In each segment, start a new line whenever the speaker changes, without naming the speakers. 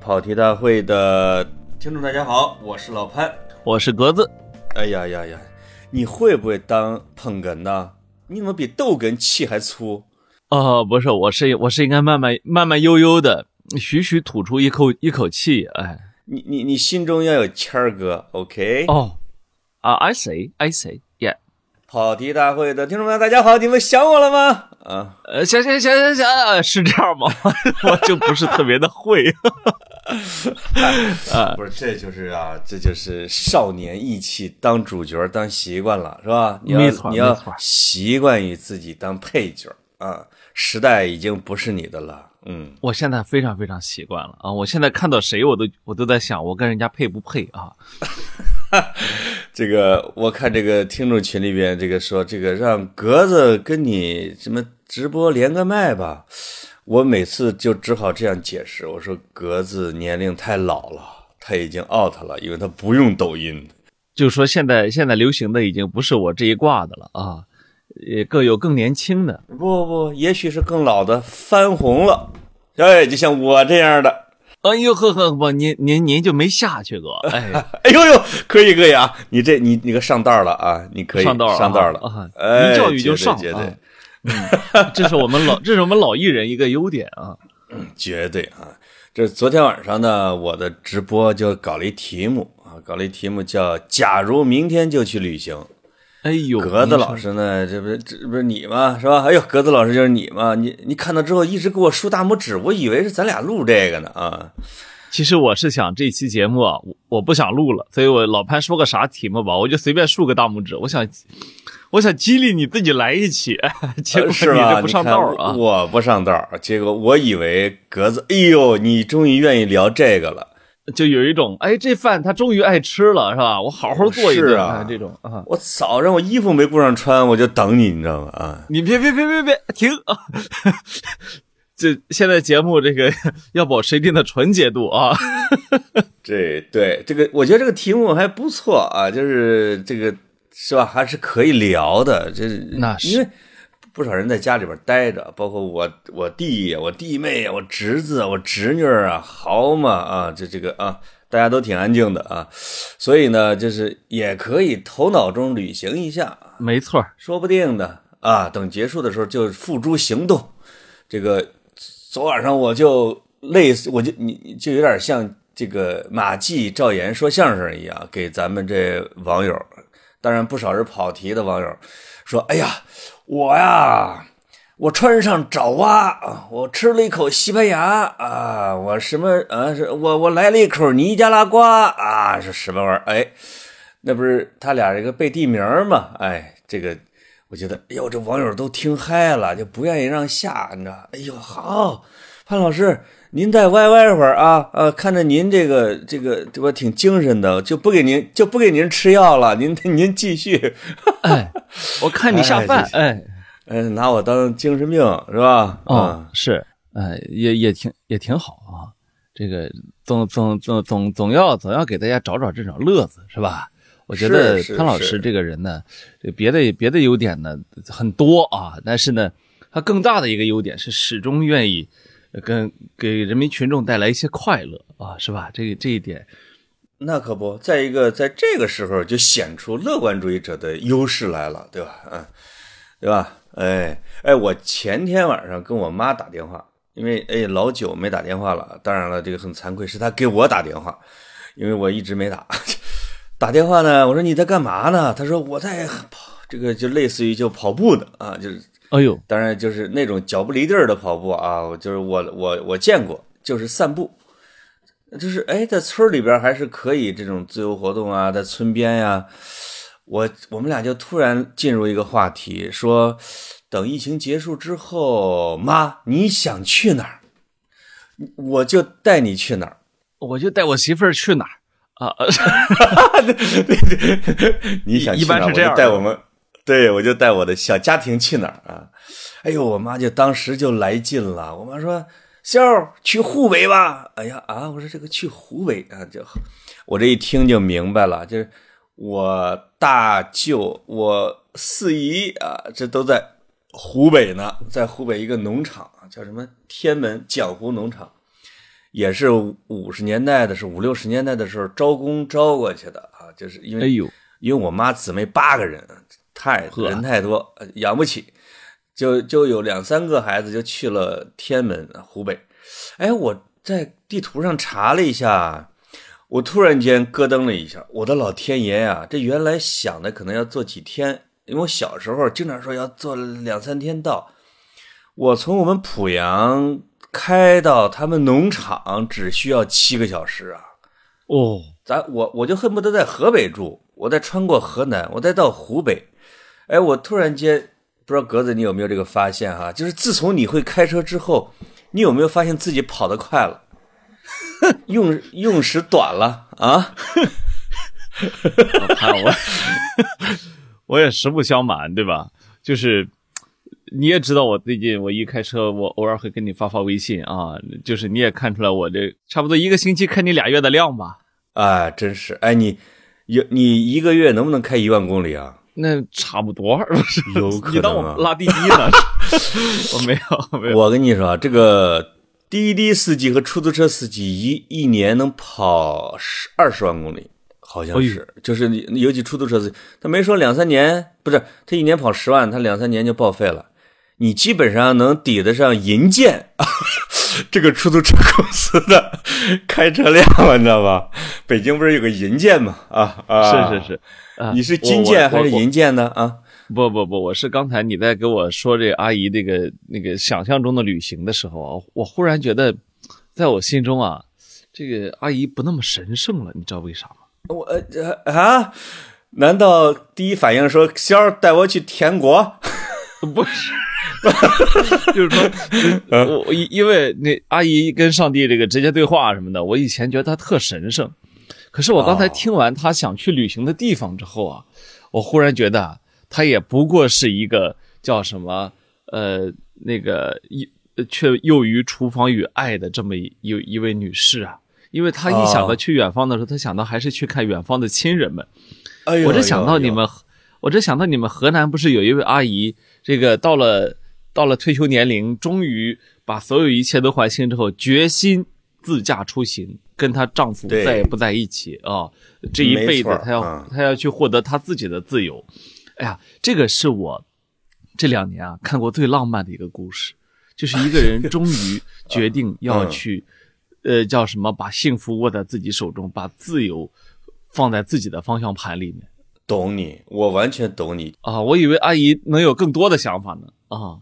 跑题大会的听众大家好，我是老潘。
我是格子，
哎呀呀呀，你会不会当捧哏呢？你怎么比逗哏气还粗？
哦，不是，我是我是应该慢慢慢慢悠悠的，徐徐吐出一口一口气。哎，
你你你心中要有谦儿哥，OK？
哦，啊，I say I say，yeah。
跑题大会的听众朋友大家好，你们想我了吗？啊，
呃，想想想想想，是这样吗？我就不是特别的会。
啊，不是，这就是啊，这就是少年意气，当主角当习惯了，是吧？你要你要习惯于自己当配角啊，时代已经不是你的了。嗯，
我现在非常非常习惯了啊，我现在看到谁我都我都在想，我跟人家配不配啊？
这个我看这个听众群里边这个说，这个让格子跟你什么直播连个麦吧。我每次就只好这样解释，我说格子年龄太老了，他已经 out 了，因为他不用抖音。
就说现在现在流行的已经不是我这一挂的了啊，也更有更年轻的。
不不不，也许是更老的翻红了，哎，就像我这样的。
哎呦呵呵，不，您您您就没下去过？哎，
哎呦呦，可以可以啊，你这你你可上道了啊，你可以
上道
上道了
啊，一教育就上啊。嗯，这是我们老，这是我们老艺人一个优点啊。
嗯，绝对啊。这昨天晚上呢，我的直播就搞了一题目啊，搞了一题目叫“假如明天就去旅行”。
哎呦，
格子老师呢，这不是这不是你吗？是吧？哎呦，格子老师就是你吗？你你看到之后一直给我竖大拇指，我以为是咱俩录这个呢啊。
其实我是想这期节目啊，我我不想录了，所以我老潘说个啥题目吧，我就随便竖个大拇指，我想。我想激励你自己来一起，结果你不上道啊！
我不上道，结果我以为格子，哎呦，你终于愿意聊这个了，
就有一种，哎，这饭他终于爱吃了，是吧？我好好做一顿
啊，
这种啊！
我早上我衣服没顾上穿，我就等你，你知道吗？啊！
你别别别别别停啊！这现在节目这个要保持一定的纯洁度啊！
这对这个，我觉得这个题目还不错啊，就是这个。是吧？还是可以聊的，这
那是
因为不少人在家里边待着，包括我、我弟、我弟妹、我侄子、我侄女啊，好嘛啊，这这个啊，大家都挺安静的啊，所以呢，就是也可以头脑中旅行一下，
没错，
说不定的啊，等结束的时候就付诸行动。这个昨晚上我就类似，我就你就有点像这个马季、赵岩说相声一样，给咱们这网友。当然，不少是跑题的网友说：“哎呀，我呀，我穿上爪哇，我吃了一口西班牙啊，我什么啊？是我我来了一口尼加拉瓜啊，是什么玩意儿？哎，那不是他俩这个背地名吗？哎，这个我觉得，哎呦，这网友都听嗨了，就不愿意让下，你知道？哎呦，好，潘老师。”您再歪歪会儿啊，呃，看着您这个这个我挺精神的，就不给您就不给您吃药了，您您继续。
哎，我看你下饭，哎，
嗯，拿我当精神病是吧？
啊，是，哎，也也挺也挺好啊。这个总总总总总要总要给大家找找这种乐子是吧？我觉得潘老师这个人呢，这别的别的优点呢很多啊，但是呢，他更大的一个优点是始终愿意。跟给人民群众带来一些快乐啊，是吧？这个这一点，
那可不。再一个，在这个时候就显出乐观主义者的优势来了，对吧？嗯，对吧？哎哎，我前天晚上跟我妈打电话，因为哎老久没打电话了。当然了，这个很惭愧，是她给我打电话，因为我一直没打。打电话呢，我说你在干嘛呢？她说我在跑，这个就类似于就跑步的啊，就是。
哎呦，
当然就是那种脚不离地儿的跑步啊，就是我我我见过，就是散步，就是哎，在村里边还是可以这种自由活动啊，在村边呀，我我们俩就突然进入一个话题，说等疫情结束之后，妈你想去哪儿，我就带你去哪儿，
我就带我媳妇儿去哪儿。啊，
你想
一般是这样
带我们。对，我就带我的小家庭去哪儿啊？哎呦，我妈就当时就来劲了。我妈说：“笑去湖北吧。”哎呀啊！我说这个去湖北啊，就我这一听就明白了，就是我大舅、我四姨啊，这都在湖北呢，在湖北一个农场叫什么天门江湖农场，也是五十年代的时候五六十年代的时候招工招过去的啊，就是因为
哎呦，
因为我妈姊妹八个人，太人太多，养不起，就就有两三个孩子就去了天门湖北。哎，我在地图上查了一下，我突然间咯噔了一下，我的老天爷呀！这原来想的可能要坐几天，因为我小时候经常说要坐两三天到。我从我们濮阳开到他们农场只需要七个小时啊！
哦，
咱我我就恨不得在河北住，我再穿过河南，我再到湖北。哎，我突然间不知道格子你有没有这个发现哈？就是自从你会开车之后，你有没有发现自己跑得快了，用用时短了 啊？
我看我 我也实不相瞒，对吧？就是你也知道，我最近我一开车，我偶尔会跟你发发微信啊。就是你也看出来，我这差不多一个星期开你俩月的量吧？
啊，真是！哎，你有你一个月能不能开一万公里啊？
那差不多，不是？
有可能、啊、
你当我拉滴滴呢？我没有，没有。
我跟你说，这个滴滴司机和出租车司机一一年能跑十二十万公里，好像是。
哎、
就是尤其出租车司机，他没说两三年，不是他一年跑十万，他两三年就报废了。你基本上能抵得上银建这个出租车公司的 开车量了，你知道吧？北京不是有个银建吗？啊啊，
是是是。啊、
你是金建还是银建呢？啊，
不不不，我是刚才你在给我说这阿姨那个那个想象中的旅行的时候啊，我忽然觉得，在我心中啊，这个阿姨不那么神圣了，你知道为啥吗？
我呃啊，难道第一反应说仙儿带我去天国？
不是，就是说，我因为那阿姨跟上帝这个直接对话什么的，我以前觉得她特神圣。可是我刚才听完她想去旅行的地方之后啊，我忽然觉得她也不过是一个叫什么呃那个一却囿于厨房与爱的这么一一位女士啊，因为她一想到去远方的时候，她想到还是去看远方的亲人们。
哎呦，
我这想到你们，我这想到你们河南不是有一位阿姨，这个到了到了退休年龄，终于把所有一切都还清之后，决心自驾出行。跟她丈夫再也不在一起啊！这一辈子她要她、嗯、要去获得她自己的自由。哎呀，这个是我这两年啊看过最浪漫的一个故事，就是一个人 终于决定要去，
嗯、
呃，叫什么？把幸福握在自己手中，把自由放在自己的方向盘里面。
懂你，我完全懂你
啊！我以为阿姨能有更多的想法呢啊！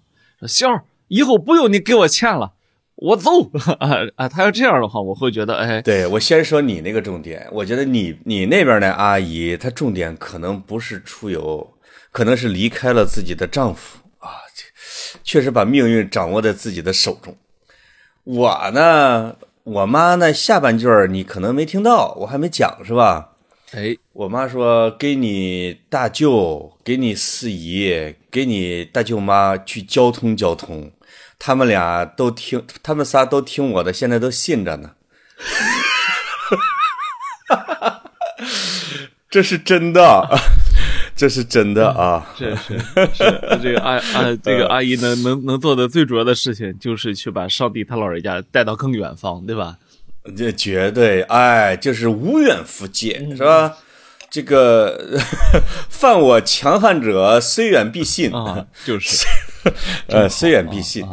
笑儿，以后不用你给我钱了。我走 啊啊！他要这样的话，我会觉得，哎，
对我先说你那个重点，我觉得你你那边的阿姨，她重点可能不是出游，可能是离开了自己的丈夫啊，确实把命运掌握在自己的手中。我呢，我妈呢，下半句你可能没听到，我还没讲是吧？
哎，
我妈说给你大舅、给你四姨、给你大舅妈去交通交通。他们俩都听，他们仨都听我的，现在都信着呢。这是真的，这是真的啊！
这是是这个阿阿这个阿姨能能能做的最主要的事情，就是去把上帝他老人家带到更远方，对吧？
这绝对，哎，就是无远弗届，是吧？这个 犯我强悍者，虽远必信
啊，就是。
呃，虽远必信。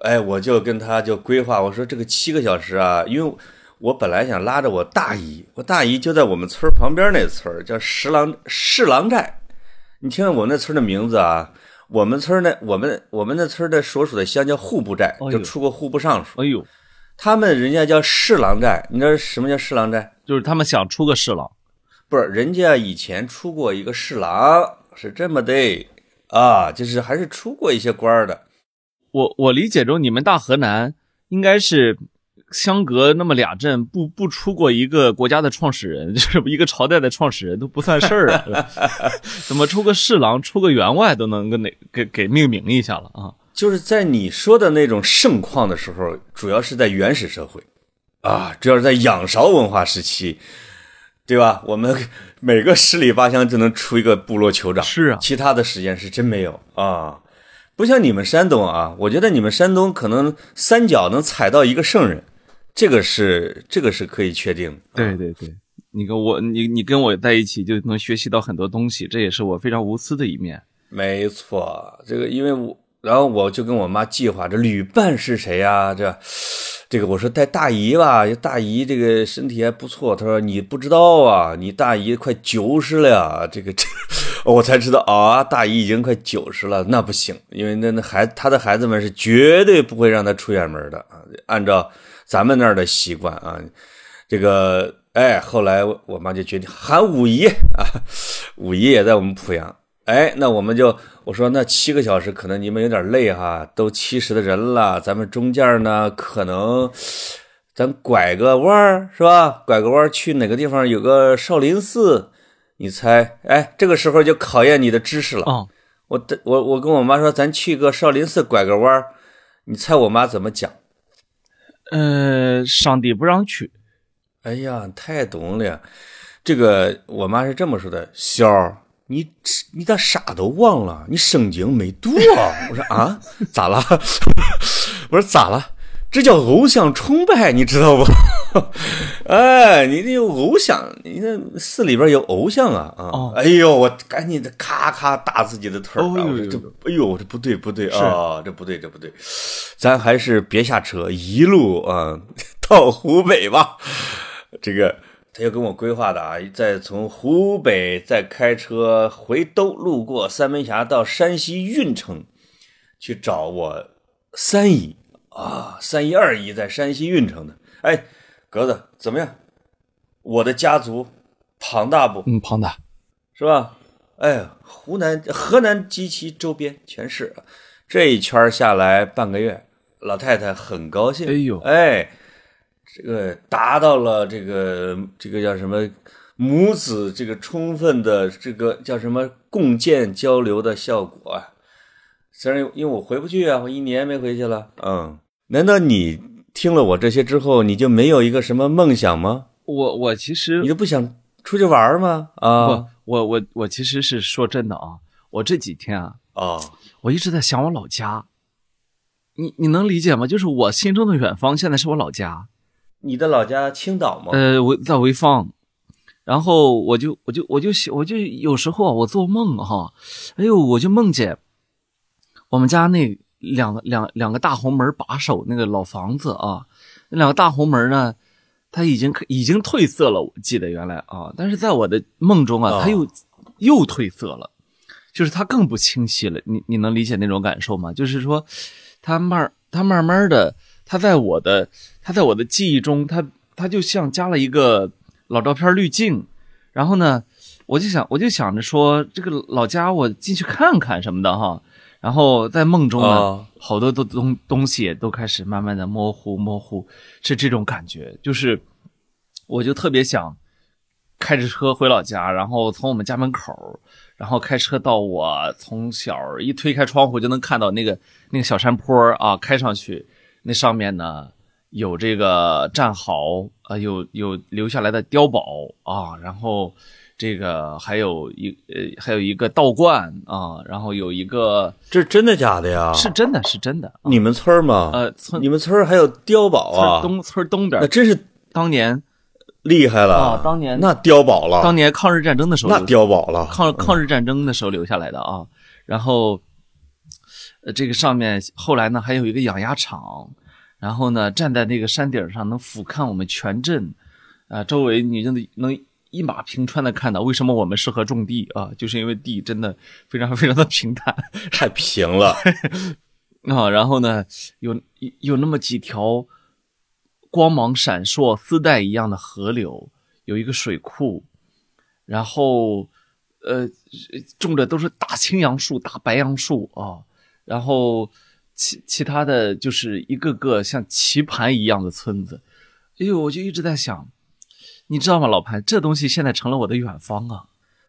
哎，我就跟他就规划，我说这个七个小时啊，因为我本来想拉着我大姨，我大姨就在我们村旁边那村叫石郎市郎寨。你听听我们那村的名字啊，我们村呢我们我们那村的所属的乡叫户部寨，就出过户部尚书。
哎呦，
他们人家叫侍郎寨，你知道什么叫侍郎寨？
就是他们想出个侍郎，
不是人家以前出过一个侍郎，是这么的。啊，就是还是出过一些官的。
我我理解中，你们大河南应该是相隔那么俩镇，不不出过一个国家的创始人，就是一个朝代的创始人都不算事儿啊。怎么出个侍郎、出个员外都能跟哪给给命名一下了啊？
就是在你说的那种盛况的时候，主要是在原始社会啊，主要是在仰韶文化时期。对吧？我们 每个十里八乡就能出一个部落酋长，
是啊，
其他的时间是真没有啊。不像你们山东啊，我觉得你们山东可能三脚能踩到一个圣人，这个是这个是可以确定的。
对对对，你跟我你你跟我在一起就能学习到很多东西，这也是我非常无私的一面。
没错，这个因为我，然后我就跟我妈计划这旅伴是谁呀？这。这个我说带大姨吧，大姨这个身体还不错。她说你不知道啊，你大姨快九十了呀。这个这，我才知道啊，大姨已经快九十了，那不行，因为那那孩他的孩子们是绝对不会让他出远门的啊。按照咱们那儿的习惯啊，这个哎，后来我妈就决定喊五姨啊，五姨也在我们濮阳。哎，那我们就我说那七个小时可能你们有点累哈，都七十的人了，咱们中间呢可能咱拐个弯儿是吧？拐个弯去哪个地方有个少林寺？你猜？哎，这个时候就考验你的知识了。
哦，
我我我跟我妈说咱去个少林寺拐个弯儿，你猜我妈怎么讲？
呃，上帝不让去。
哎呀，太懂了，这个我妈是这么说的，小儿。你你咋啥都忘了？你圣经没读啊？我说啊，咋了？我说咋了？这叫偶像崇拜，你知道不？哎，你那有偶像，你那寺里边有偶像啊啊！哎呦，我赶紧的咔咔打自己的腿儿。这哎呦，这不对不对啊，这不对这不对，咱还是别下车，一路啊到湖北吧。这个。他又跟我规划的啊，再从湖北再开车回兜，路过三门峡到山西运城去找我三姨啊，三姨二姨在山西运城的。哎，格子怎么样？我的家族庞大不？
嗯，庞大，
是吧？哎，湖南、河南及其周边全是，这一圈下来半个月，老太太很高兴。哎
呦，
哎。这个达到了这个这个叫什么母子这个充分的这个叫什么共建交流的效果啊？虽然因为我回不去啊，我一年没回去了。嗯，难道你听了我这些之后，你就没有一个什么梦想吗？
我我其实
你就不想出去玩吗？啊，
不，我我我其实是说真的啊，我这几天啊
啊，
我一直在想我老家。你你能理解吗？就是我心中的远方，现在是我老家。
你的老家青岛吗？
呃，我在潍坊，然后我就我就我就我就有时候我做梦哈，哎呦，我就梦见我们家那两个两两个大红门把手那个老房子啊，那两个大红门呢，它已经已经褪色了，我记得原来啊，但是在我的梦中啊，它又又褪色了，就是它更不清晰了。你你能理解那种感受吗？就是说，它慢它慢慢的。它在我的，他在我的记忆中，他他就像加了一个老照片滤镜，然后呢，我就想，我就想着说，这个老家我进去看看什么的哈，然后在梦中呢，好多的东东西都开始慢慢的模糊模糊，是这种感觉，就是我就特别想开着车回老家，然后从我们家门口，然后开车到我从小一推开窗户就能看到那个那个小山坡啊，开上去。那上面呢有这个战壕啊，有有留下来的碉堡啊，然后这个还有一呃还有一个道观啊，然后有一个
这是真的假的呀？
是真的是真的。
你们村吗？
呃，村
你们村还有碉堡啊？
村东村东边
那真是
当年
厉害了
啊！当年
那碉堡了，
当年抗日战争的时候
那碉堡了，
抗抗日战争的时候留下来的啊。然后呃这个上面后来呢还有一个养鸭场。然后呢，站在那个山顶上，能俯瞰我们全镇，啊，周围你就能一马平川的看到。为什么我们适合种地啊？就是因为地真的非常非常的平坦，
太平了
啊。然后呢，有有那么几条光芒闪烁、丝带一样的河流，有一个水库，然后呃，种的都是大青杨树、大白杨树啊，然后。其其他的就是一个个像棋盘一样的村子，哎呦，我就一直在想，你知道吗，老潘，这东西现在成了我的远方啊！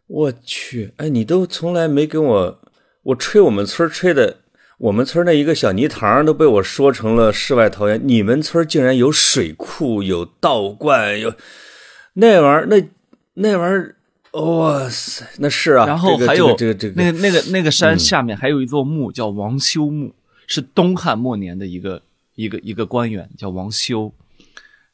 我去，哎，你都从来没跟我，我吹我们村吹的，我们村那一个小泥塘都被我说成了世外桃源，你们村竟然有水库、有道观、有那玩意儿，那那玩意儿，哇塞，那是啊。
然后还有
这个这个
那个那个那个山下面还有一座墓叫王修墓，是东汉末年的一个一个一个官员叫王修。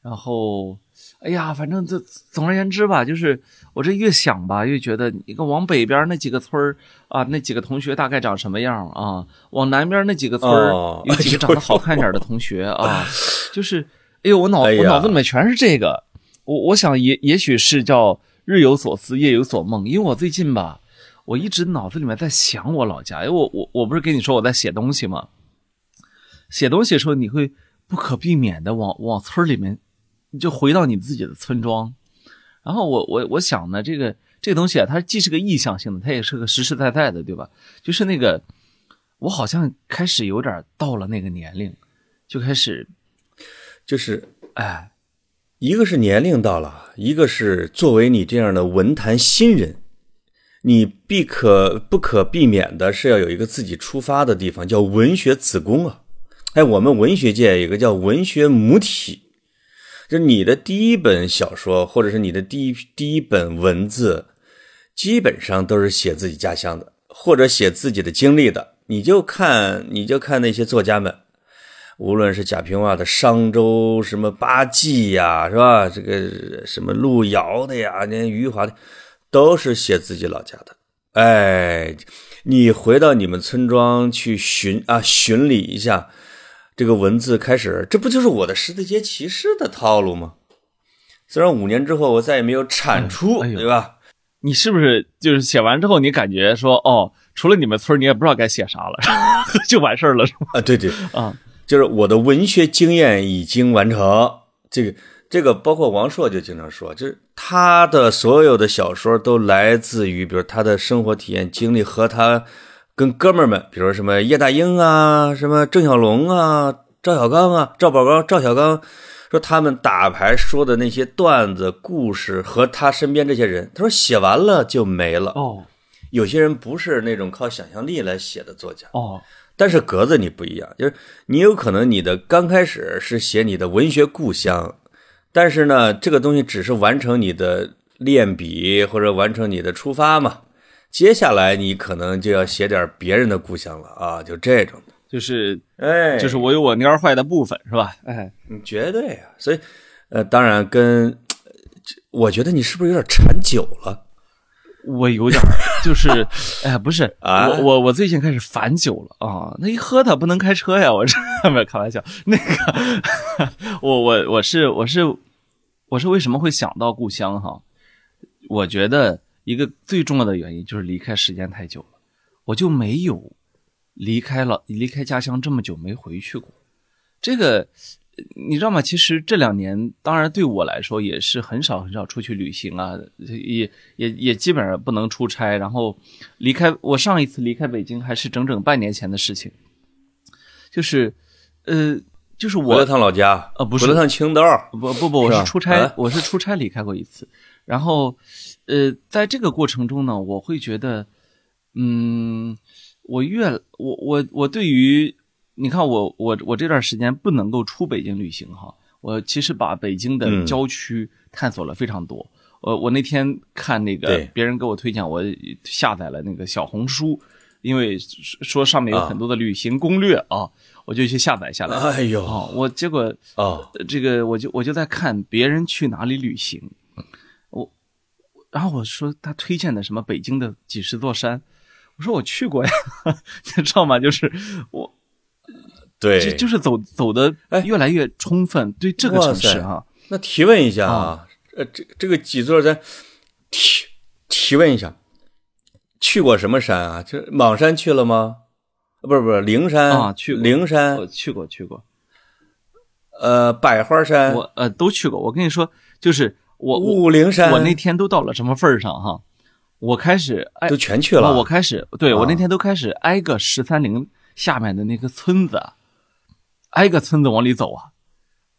然后，哎呀，反正这总而言之吧，就是我这越想吧，越觉得你看往北边那几个村儿啊，那几个同学大概长什么样啊？往南边那几个村儿有几个长得好看点的同学啊？就是，哎呦，我脑我脑子里面全是这个。我我想也也许是叫日有所思夜有所梦，因为我最近吧，我一直脑子里面在想我老家，因为我我我不是跟你说我在写东西吗？写东西的时候你会不可避免的往往村里面，你就回到你自己的村庄，然后我我我想呢，这个这个东西啊，它既是个意向性的，它也是个实实在在的，对吧？就是那个我好像开始有点到了那个年龄，就开始
就是
哎。
一个是年龄到了，一个是作为你这样的文坛新人，你必可不可避免的是要有一个自己出发的地方，叫文学子宫啊！哎，我们文学界有个叫文学母体，就是你的第一本小说或者是你的第一第一本文字，基本上都是写自己家乡的，或者写自己的经历的。你就看，你就看那些作家们。无论是贾平凹的商周，什么八记呀，是吧？这个什么路遥的呀，那余华的，都是写自己老家的。哎，你回到你们村庄去巡啊，巡礼一下，这个文字开始，这不就是我的《十字街骑士》的套路吗？虽然五年之后我再也没有产出，对吧？
你是不是就是写完之后，你感觉说，哦，除了你们村，你也不知道该写啥了，就完事儿了，是吗？
啊，对对，
啊。
就是我的文学经验已经完成，这个这个包括王朔就经常说，就是他的所有的小说都来自于，比如他的生活体验经历和他跟哥们儿们，比如说什么叶大鹰啊，什么郑小龙啊，赵小刚啊，赵宝刚、赵小刚，说他们打牌说的那些段子故事和他身边这些人，他说写完了就没了。
哦，
有些人不是那种靠想象力来写的作家。
哦。
但是格子你不一样，就是你有可能你的刚开始是写你的文学故乡，但是呢，这个东西只是完成你的练笔或者完成你的出发嘛。接下来你可能就要写点别人的故乡了啊，就这种的，
就是
哎，
就是我有我蔫坏的部分是吧？哎，
绝对啊。所以，呃，当然跟，我觉得你是不是有点馋酒了？
我有点，就是，哎呀，不是，我我我最近开始烦酒了啊！那一喝它不能开车呀，我这没有开玩笑。那个，我我我是我是我是为什么会想到故乡哈？我觉得一个最重要的原因就是离开时间太久了，我就没有离开了离开家乡这么久没回去过，这个。你知道吗？其实这两年，当然对我来说也是很少很少出去旅行啊，也也也基本上不能出差。然后离开我上一次离开北京还是整整半年前的事情，就是呃，就是我回
了趟老家，
呃，不是
回了趟青岛，
不不不，我是出差，我是出差离开过一次。然后呃，在这个过程中呢，我会觉得，嗯，我越我我我对于。你看我我我这段时间不能够出北京旅行哈，我其实把北京的郊区探索了非常多。我我那天看那个别人给我推荐，我下载了那个小红书，因为说上面有很多的旅行攻略啊，我就去下载下来。
哎呦，
我结果
啊，
这个我就我就在看别人去哪里旅行，我然后我说他推荐的什么北京的几十座山，我说我去过呀，你知道吗？就是我。
对，
就就是走走的越来越充分。对这个城市哈，
那提问一下啊，呃，这这个几座山提提问一下，去过什么山啊？就莽山去了吗？不是不是，灵山
啊，去
灵山，
我去过去过。
呃，百花山，
我呃都去过。我跟你说，就是我
武陵山，
我那天都到了什么份儿上哈？我开始
都全去了。
我开始，对我那天都开始挨个十三陵下面的那个村子。挨个村子往里走啊！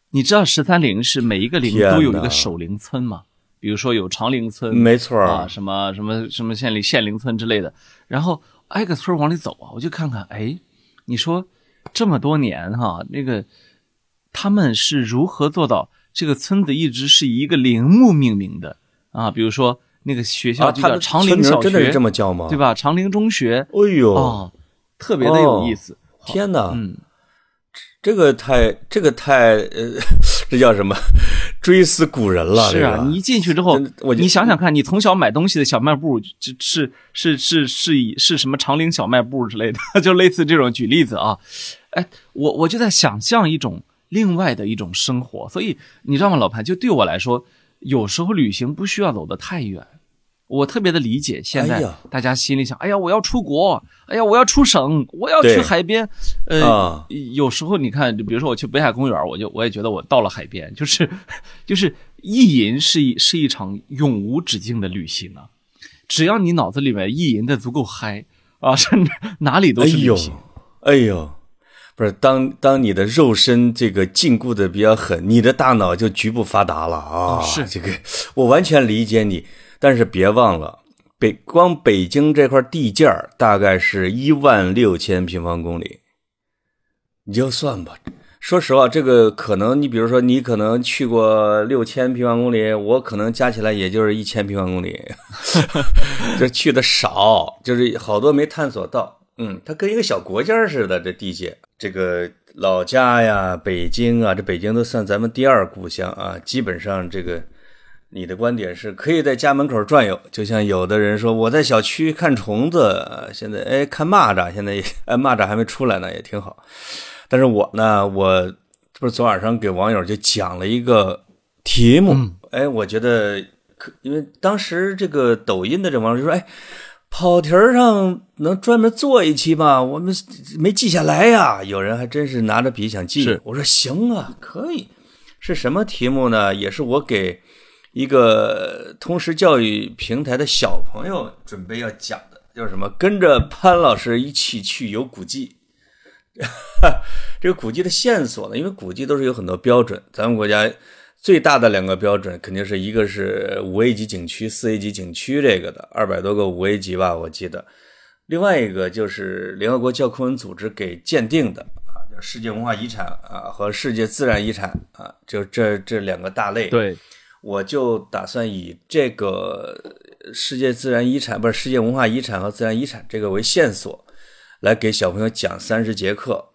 你知道十三陵是每一个陵都有一个守陵村吗？比如说有长陵村，
没错
啊，什么什么什么县里县陵村之类的。然后挨个村往里走啊，我就看看，哎，你说这么多年哈，那个他们是如何做到这个村子一直是以一个陵墓命名的啊？比如说那个学校就叫长陵小学，
真的是这么叫吗？
对吧？长陵中学。
哎呦，
啊，特别的有意思。
天哪，
嗯，
这个太，这个太，呃，这叫什么？追思古人了。
是啊，你一进去之后，你想想看，你从小买东西的小卖部，是是是是以是什么长陵小卖部之类的，就类似这种。举例子啊，哎，我我就在想象一种另外的一种生活。所以你知道吗，老潘？就对我来说，有时候旅行不需要走得太远。我特别的理解，现在大家心里想：哎呀，我要出国，哎呀，我要出省，我要去海边。呃，有时候你看，比如说我去北海公园，我就我也觉得我到了海边，就是 就是意淫是一是一场永无止境的旅行啊！只要你脑子里面意淫的足够嗨啊，甚至哪里都是旅行。
哎呦，不是当当你的肉身这个禁锢的比较狠，你的大脑就局部发达了啊！
是
这个，我完全理解你。但是别忘了，北光北京这块地界儿大概是一万六千平方公里，你就算吧。说实话，这个可能你比如说你可能去过六千平方公里，我可能加起来也就是一千平方公里，这去的少，就是好多没探索到。嗯，它跟一个小国家似的，这地界，这个老家呀，北京啊，这北京都算咱们第二故乡啊，基本上这个。你的观点是可以在家门口转悠，就像有的人说我在小区看虫子，现在哎看蚂蚱，现在哎蚂蚱还没出来呢，也挺好。但是我呢，我不是昨晚上给网友就讲了一个题目，哎，我觉得可，因为当时这个抖音的这网友就说，哎，跑题儿上能专门做一期吗？我们没记下来呀。有人还真是拿着笔想记，我说行啊，可以。是什么题目呢？也是我给。一个通识教育平台的小朋友准备要讲的叫什么？跟着潘老师一起去游古迹。这个古迹的线索呢？因为古迹都是有很多标准，咱们国家最大的两个标准肯定是一个是五 A 级景区、四 A 级景区这个的，二百多个五 A 级吧，我记得。另外一个就是联合国教科文组织给鉴定的啊，叫世界文化遗产啊和世界自然遗产啊，就这这两个大类。
对。
我就打算以这个世界自然遗产，不是世界文化遗产和自然遗产这个为线索，来给小朋友讲三十节课。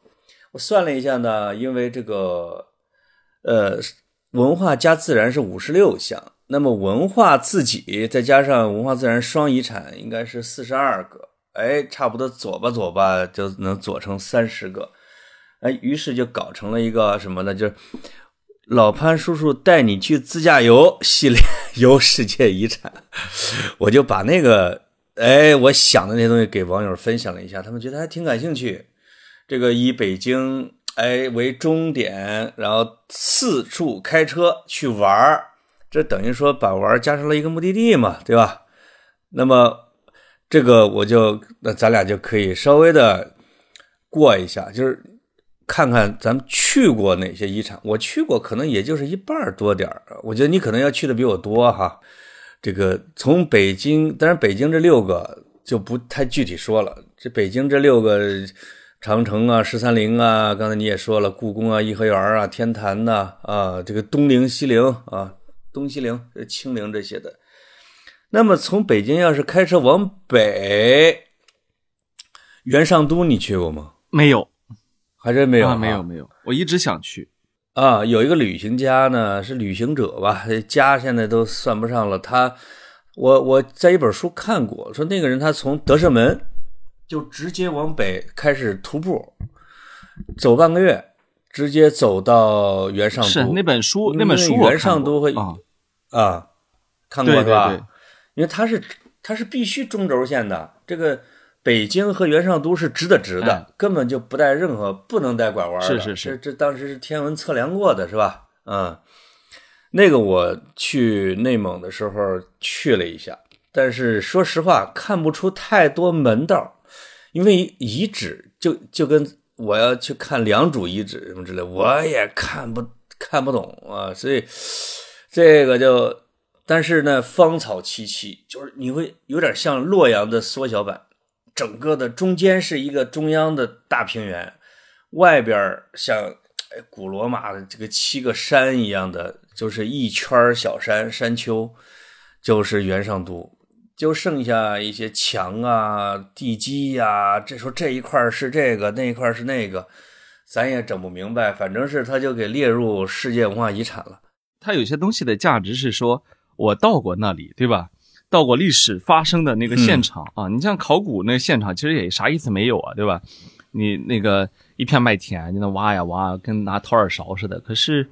我算了一下呢，因为这个呃文化加自然是五十六项，那么文化自己再加上文化自然双遗产应该是四十二个，哎，差不多左吧左吧就能左成三十个，哎，于是就搞成了一个什么呢？就是。老潘叔叔带你去自驾游系列游世界遗产，我就把那个哎我想的那些东西给网友分享了一下，他们觉得还挺感兴趣。这个以北京哎为终点，然后四处开车去玩儿，这等于说把玩儿加上了一个目的地嘛，对吧？那么这个我就那咱俩就可以稍微的过一下，就是。看看咱们去过哪些遗产，我去过，可能也就是一半多点我觉得你可能要去的比我多哈。这个从北京，当然北京这六个就不太具体说了。这北京这六个，长城啊、十三陵啊，刚才你也说了，故宫啊、颐和园啊、天坛呐啊，这个东陵、西陵啊、东西陵、清陵这些的。那么从北京要是开车往北，元上都你去过吗？
没有。
还真没有，
没有，没有。我一直想去
啊。有一个旅行家呢，是旅行者吧？家现在都算不上了。他，我我在一本书看过，说那个人他从德胜门就直接往北开始徒步，走半个月，直接走到元上都。
是那本书，那本书
元上都会啊，看过是吧？因为它是它是必须中轴线的这个。北京和元上都是直的直的，根本就不带任何不能带拐弯的。
是是是，
这这当时是天文测量过的，是吧？嗯，那个我去内蒙的时候去了一下，但是说实话看不出太多门道，因为遗址就就跟我要去看良渚遗址什么之类，我也看不看不懂啊，所以这个就，但是呢，芳草萋萋，就是你会有点像洛阳的缩小版。整个的中间是一个中央的大平原，外边像古罗马的这个七个山一样的，就是一圈小山山丘，就是元上都，就剩下一些墙啊、地基呀。这说这一块是这个，那一块是那个，咱也整不明白。反正是他就给列入世界文化遗产了。
它有些东西的价值是说，我到过那里，对吧？到过历史发生的那个现场啊。你像考古那个现场，其实也啥意思没有啊，对吧？你那个一片麦田，你那挖呀挖，跟拿掏耳勺似的。可是，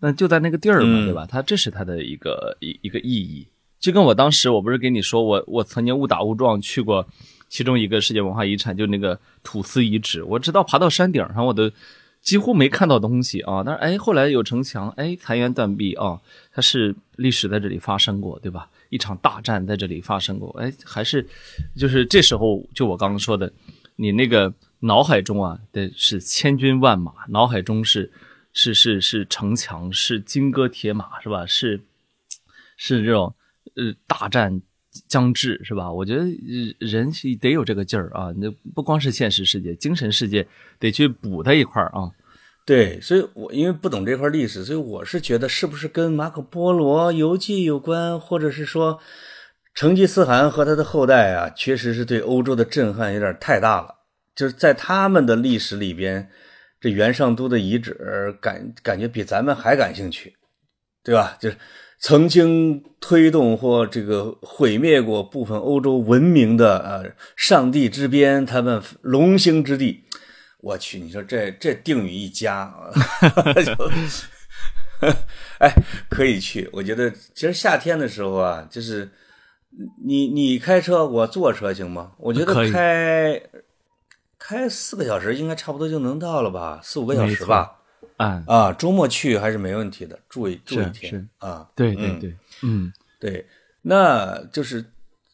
那就在那个地儿嘛，对吧？它这是它的一个一一个意义。就跟我当时，我不是跟你说，我我曾经误打误撞去过其中一个世界文化遗产，就那个土司遗址。我直到爬到山顶上，我都几乎没看到东西啊。但是哎，后来有城墙，哎，残垣断壁啊，它是历史在这里发生过，对吧？一场大战在这里发生过，哎，还是就是这时候，就我刚刚说的，你那个。脑海中啊的是千军万马，脑海中是是是是城墙，是金戈铁马，是吧？是是这种呃大战将至，是吧？我觉得人得有这个劲儿啊，那不光是现实世界，精神世界得去补它一块儿啊。
对，所以我因为不懂这块历史，所以我是觉得是不是跟马可波罗游记有关，或者是说成吉思汗和他的后代啊，确实是对欧洲的震撼有点太大了。就是在他们的历史里边，这元上都的遗址感感觉比咱们还感兴趣，对吧？就是曾经推动或这个毁灭过部分欧洲文明的呃上帝之鞭，他们龙兴之地。我去，你说这这定语一加，哎，可以去。我觉得其实夏天的时候啊，就是你你开车，我坐车行吗？我觉得开。开四个小时应该差不多就能到了吧，四五个小时吧。
啊
啊，周末去还是没问题的，住一住一天啊。
对对对，嗯
对，那就是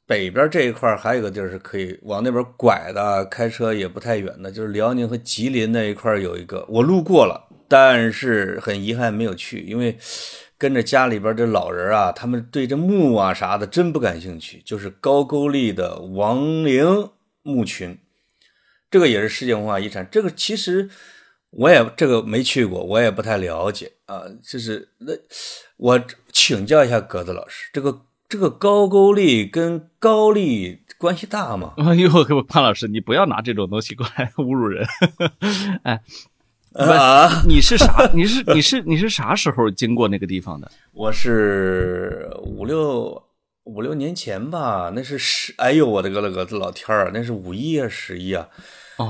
北边这一块还有个地儿是可以往那边拐的，开车也不太远的，就是辽宁和吉林那一块有一个，我路过了，但是很遗憾没有去，因为跟着家里边这老人啊，他们对这墓啊啥的真不感兴趣，就是高句丽的王陵墓群。这个也是世界文化遗产。这个其实我也这个没去过，我也不太了解啊。就是那我请教一下格子老师，这个这个高句丽跟高丽关系大吗？
哎呦，潘老师，你不要拿这种东西过来侮辱人。哎，
啊，
你是啥？你是你是你是啥时候经过那个地方的？
我是五六五六年前吧。那是十，哎呦，我的个了个子老天儿，那是五一啊，十一啊。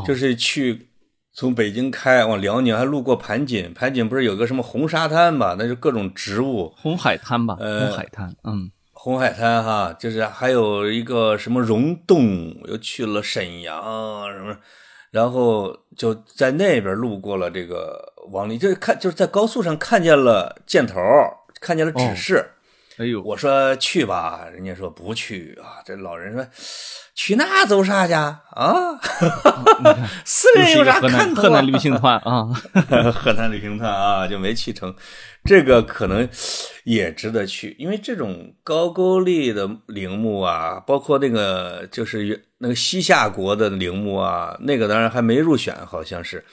就是去从北京开往辽宁，还路过盘锦。盘锦不是有个什么红沙滩嘛？那就各种植物，
红海滩吧？红海滩，嗯，
红海滩哈，就是还有一个什么溶洞，又去了沈阳什么，然后就在那边路过了这个王陵，就是看就是在高速上看见了箭头，看见了指示。
哎呦，
我说去吧，人家说不去啊。这老人说。去那走啥去啊？私人有啥看头？
河南旅行团啊，
河南旅行团啊，就没去成。这个可能也值得去，因为这种高句丽的陵墓啊，包括那个就是那个西夏国的陵墓啊，那个当然还没入选，好像是，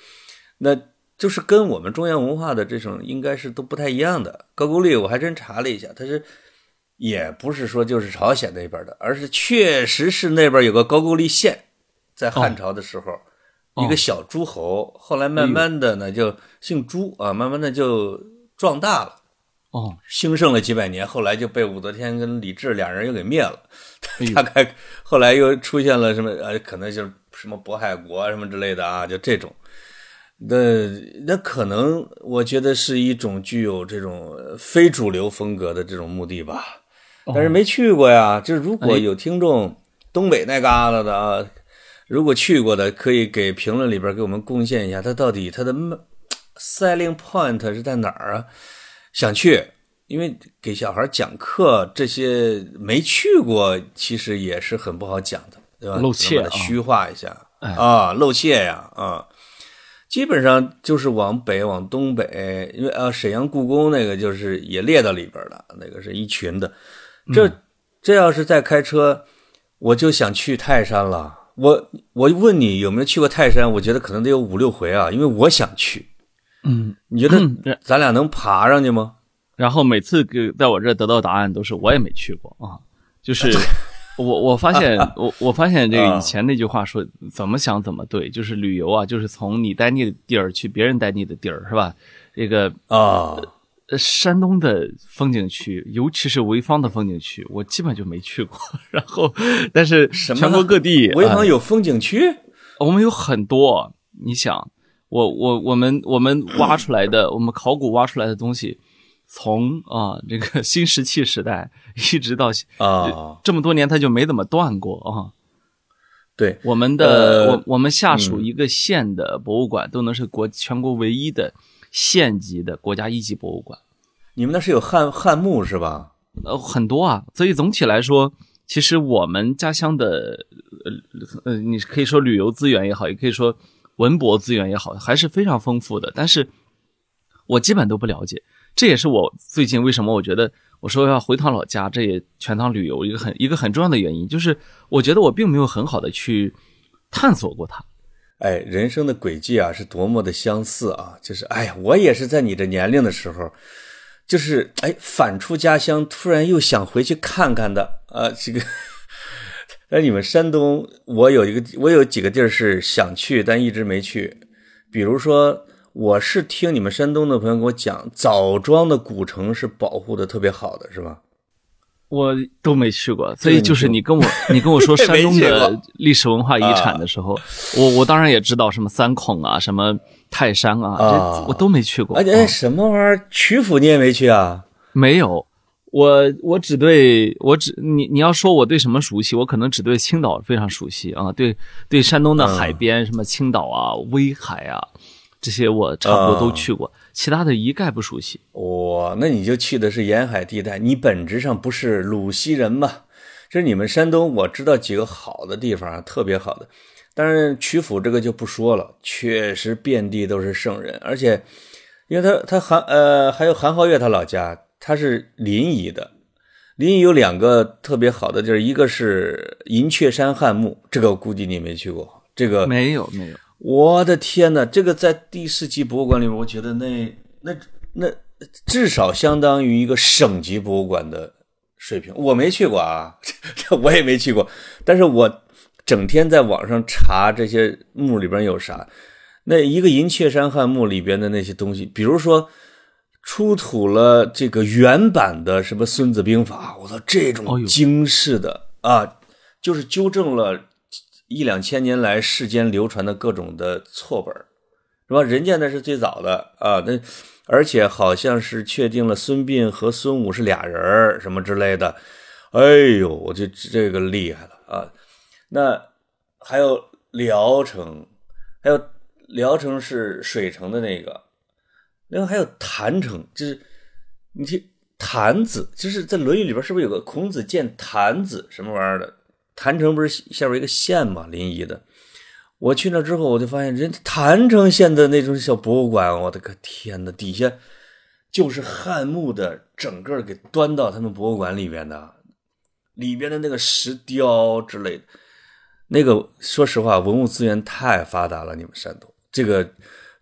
那就是跟我们中原文化的这种应该是都不太一样的。高句丽我还真查了一下，它是。也不是说就是朝鲜那边的，而是确实是那边有个高句丽县，在汉朝的时候，一个小诸侯，后来慢慢的呢就姓朱啊，慢慢的就壮大了，
哦，
兴盛了几百年，后来就被武则天跟李治两人又给灭了，大概后来又出现了什么呃，可能就是什么渤海国什么之类的啊，就这种，那那可能我觉得是一种具有这种非主流风格的这种墓地吧。但是没去过呀，就是如果有听众东北那旮旯的啊，如果去过的，可以给评论里边给我们贡献一下，他到底他的 selling point 是在哪儿啊？想去，因为给小孩讲课这些没去过，其实也是很不好讲的，对吧？
露怯，
虚化一下啊，露怯呀啊，基本上就是往北往东北，因为啊，沈阳故宫那个就是也列到里边了，那个是一群的。这这要是再开车，我就想去泰山了。我我问你有没有去过泰山？我觉得可能得有五六回啊，因为我想去。
嗯，
你觉得咱俩能爬上去吗？
然后每次给在我这得到答案都是我也没去过啊，就是我我发现 我我发现这个以前那句话说怎么想怎么对，就是旅游啊，就是从你待腻的地儿去别人待腻的地儿，是吧？这个
啊。
山东的风景区，尤其是潍坊的风景区，我基本就没去过。然后，但是全国各地，
潍坊有风景区，
我们有很多。你想，我我我们我们挖出来的，我们考古挖出来的东西，从啊这个 新石器时代一直到
啊
这么多年，它就没怎么断过啊。
对，
我们的我我们下属一个县的博物馆，都能是国全国唯一的。县级的国家一级博物馆，
你们那是有汉汉墓是吧？
呃，很多啊。所以总体来说，其实我们家乡的呃呃，你可以说旅游资源也好，也可以说文博资源也好，还是非常丰富的。但是我基本都不了解，这也是我最近为什么我觉得我说要回趟老家，这也全当旅游一个很一个很重要的原因，就是我觉得我并没有很好的去探索过它。
哎，人生的轨迹啊，是多么的相似啊！就是，哎呀，我也是在你这年龄的时候，就是哎，返出家乡，突然又想回去看看的啊。这个，哎，你们山东，我有一个，我有几个地儿是想去，但一直没去。比如说，我是听你们山东的朋友给我讲，枣庄的古城是保护的特别好的，是吧？
我都没去过，所以就是你跟我 你跟我说山东的历史文化遗产的时候，我我当然也知道什么三孔啊，什么泰山啊，这我都没去过。
哎，什么玩意儿？曲阜你也没去啊？
没有，我我只对我只你你要说我对什么熟悉，我可能只对青岛非常熟悉啊，对对山东的海边，什么青岛啊、威海啊。这些我差不多都去过，其他的一概不熟悉。
哇，那你就去的是沿海地带，你本质上不是鲁西人嘛？就是你们山东，我知道几个好的地方，特别好的。但是曲阜这个就不说了，确实遍地都是圣人，而且因为他他韩呃还有韩浩月他老家，他是临沂的，临沂有两个特别好的地儿，一个是银雀山汉墓，这个我估计你没去过，这个
没有没有。
我的天哪，这个在第四级博物馆里面，我觉得那那那至少相当于一个省级博物馆的水平。我没去过啊，这 我也没去过，但是我整天在网上查这些墓里边有啥。那一个银雀山汉墓里边的那些东西，比如说出土了这个原版的什么《孙子兵法》，我操，这种惊世的啊，就是纠正了。一两千年来世间流传的各种的错本是吧？人家那是最早的啊，那而且好像是确定了孙膑和孙武是俩人什么之类的。哎呦，我就这个厉害了啊！那还有聊城，还有聊城是水城的那个，另外还有郯城，就是你听郯子，就是在《论语》里边是不是有个孔子见郯子什么玩意儿的？郯城不是下边一个县嘛，临沂的。我去那之后，我就发现人郯城县的那种小博物馆，我的个天呐，底下就是汉墓的，整个给端到他们博物馆里边的，里边的那个石雕之类的，那个说实话，文物资源太发达了。你们山东这个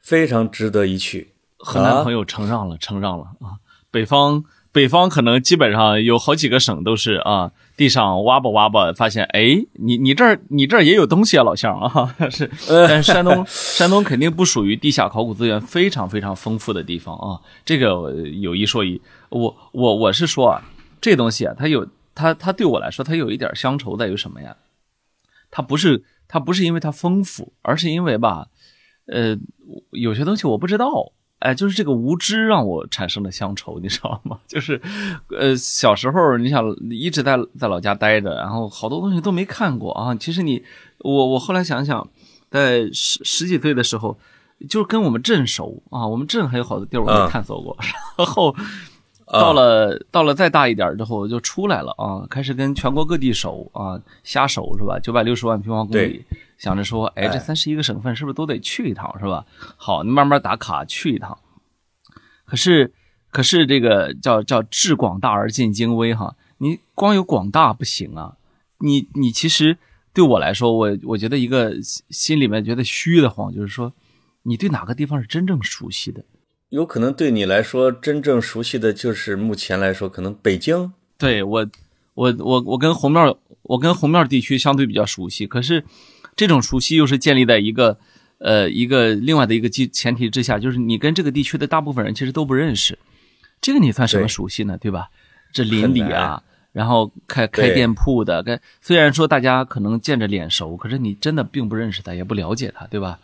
非常值得一去。
河南朋友承让了，承让了啊！北方北方可能基本上有好几个省都是啊。地上挖吧挖吧，发现哎，你你这儿你这儿也有东西啊，老乡啊，是。但是山东 山东肯定不属于地下考古资源非常非常丰富的地方啊。这个有一说一，我我我是说啊，这东西啊，它有它它对我来说，它有一点乡愁在于什么呀？它不是它不是因为它丰富，而是因为吧，呃，有些东西我不知道。哎，就是这个无知让我产生了乡愁，你知道吗？就是，呃，小时候你想一直在在老家待着，然后好多东西都没看过啊。其实你，我我后来想想，在十十几岁的时候，就是跟我们镇熟啊，我们镇还有好多地儿我没探索过。然后到了到了再大一点之后就出来了啊，开始跟全国各地熟啊，瞎熟是吧？九百六十万平方公里。想着说，哎，这三十一个省份是不是都得去一趟，是吧？好，你慢慢打卡去一趟。可是，可是这个叫叫致广大而尽精微哈，你光有广大不行啊。你你其实对我来说，我我觉得一个心里面觉得虚的慌，就是说，你对哪个地方是真正熟悉的？
有可能对你来说真正熟悉的就是目前来说可能北京。
对我，我我我跟红庙，我跟红庙地区相对比较熟悉，可是这种熟悉又是建立在一个呃一个另外的一个基前提之下，就是你跟这个地区的大部分人其实都不认识，这个你算什么熟悉呢？对吧？这邻里啊。然后开开店铺的，跟虽然说大家可能见着脸熟，可是你真的并不认识他，也不了解他，对吧？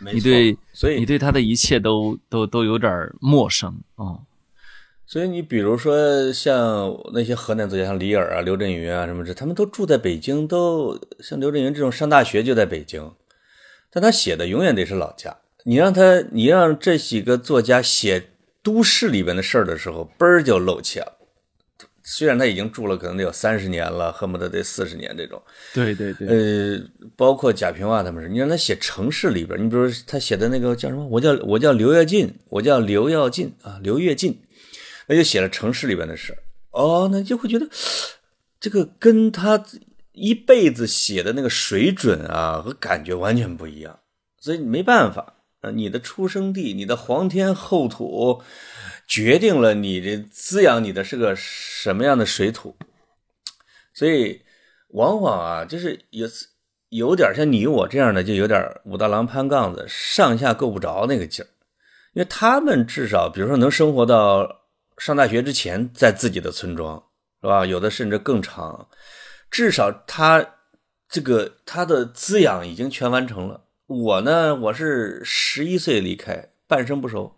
你
对，
所以
你对他的一切都都都有点陌生啊。
所以你比如说像那些河南作家，像李尔啊、刘震云啊什么的，他们都住在北京，都像刘震云这种上大学就在北京，但他写的永远得是老家。你让他，你让这几个作家写都市里边的事儿的时候，嘣儿就露怯了。虽然他已经住了可能得有三十年了，恨不得得四十年这种。
对对对。
呃，包括贾平凹他们是，你让他写城市里边，你比如他写的那个叫什么？我叫我叫刘跃进，我叫刘跃进啊，刘跃进，那就写了城市里边的事哦，那就会觉得这个跟他一辈子写的那个水准啊和感觉完全不一样，所以没办法啊，你的出生地，你的皇天厚土。决定了你这滋养你的是个什么样的水土，所以往往啊，就是有有点像你我这样的，就有点武大郎攀杠子，上下够不着那个劲儿。因为他们至少，比如说能生活到上大学之前，在自己的村庄，是吧？有的甚至更长，至少他这个他的滋养已经全完成了。我呢，我是十一岁离开，半生不熟。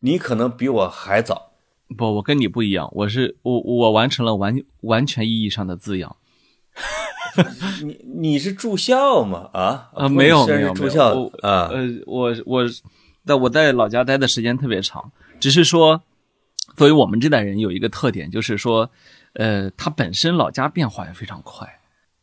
你可能比我还早，
不，我跟你不一样，我是我我完成了完完全意义上的滋养。
你你是住校吗？啊
啊，没有没有
住校
啊。呃，我我在我在老家待的时间特别长，只是说，作为我们这代人有一个特点，就是说，呃，他本身老家变化也非常快。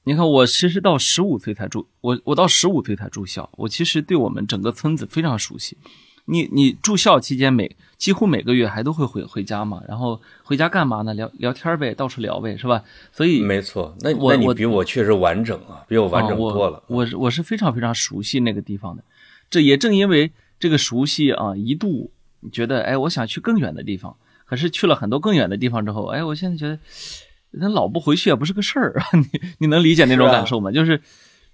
你看，我其实到十五岁才住，我我到十五岁才住校，我其实对我们整个村子非常熟悉。你你住校期间每几乎每个月还都会回回家嘛，然后回家干嘛呢？聊聊天呗，到处聊呗，是吧？所以
没错，那那你比我确实完整啊，比我完整多了。
我我是非常非常熟悉那个地方的，这也正因为这个熟悉啊，一度觉得哎，我想去更远的地方，可是去了很多更远的地方之后，哎，我现在觉得那老不回去也不是个事儿啊。你你能理解那种感受吗？就是，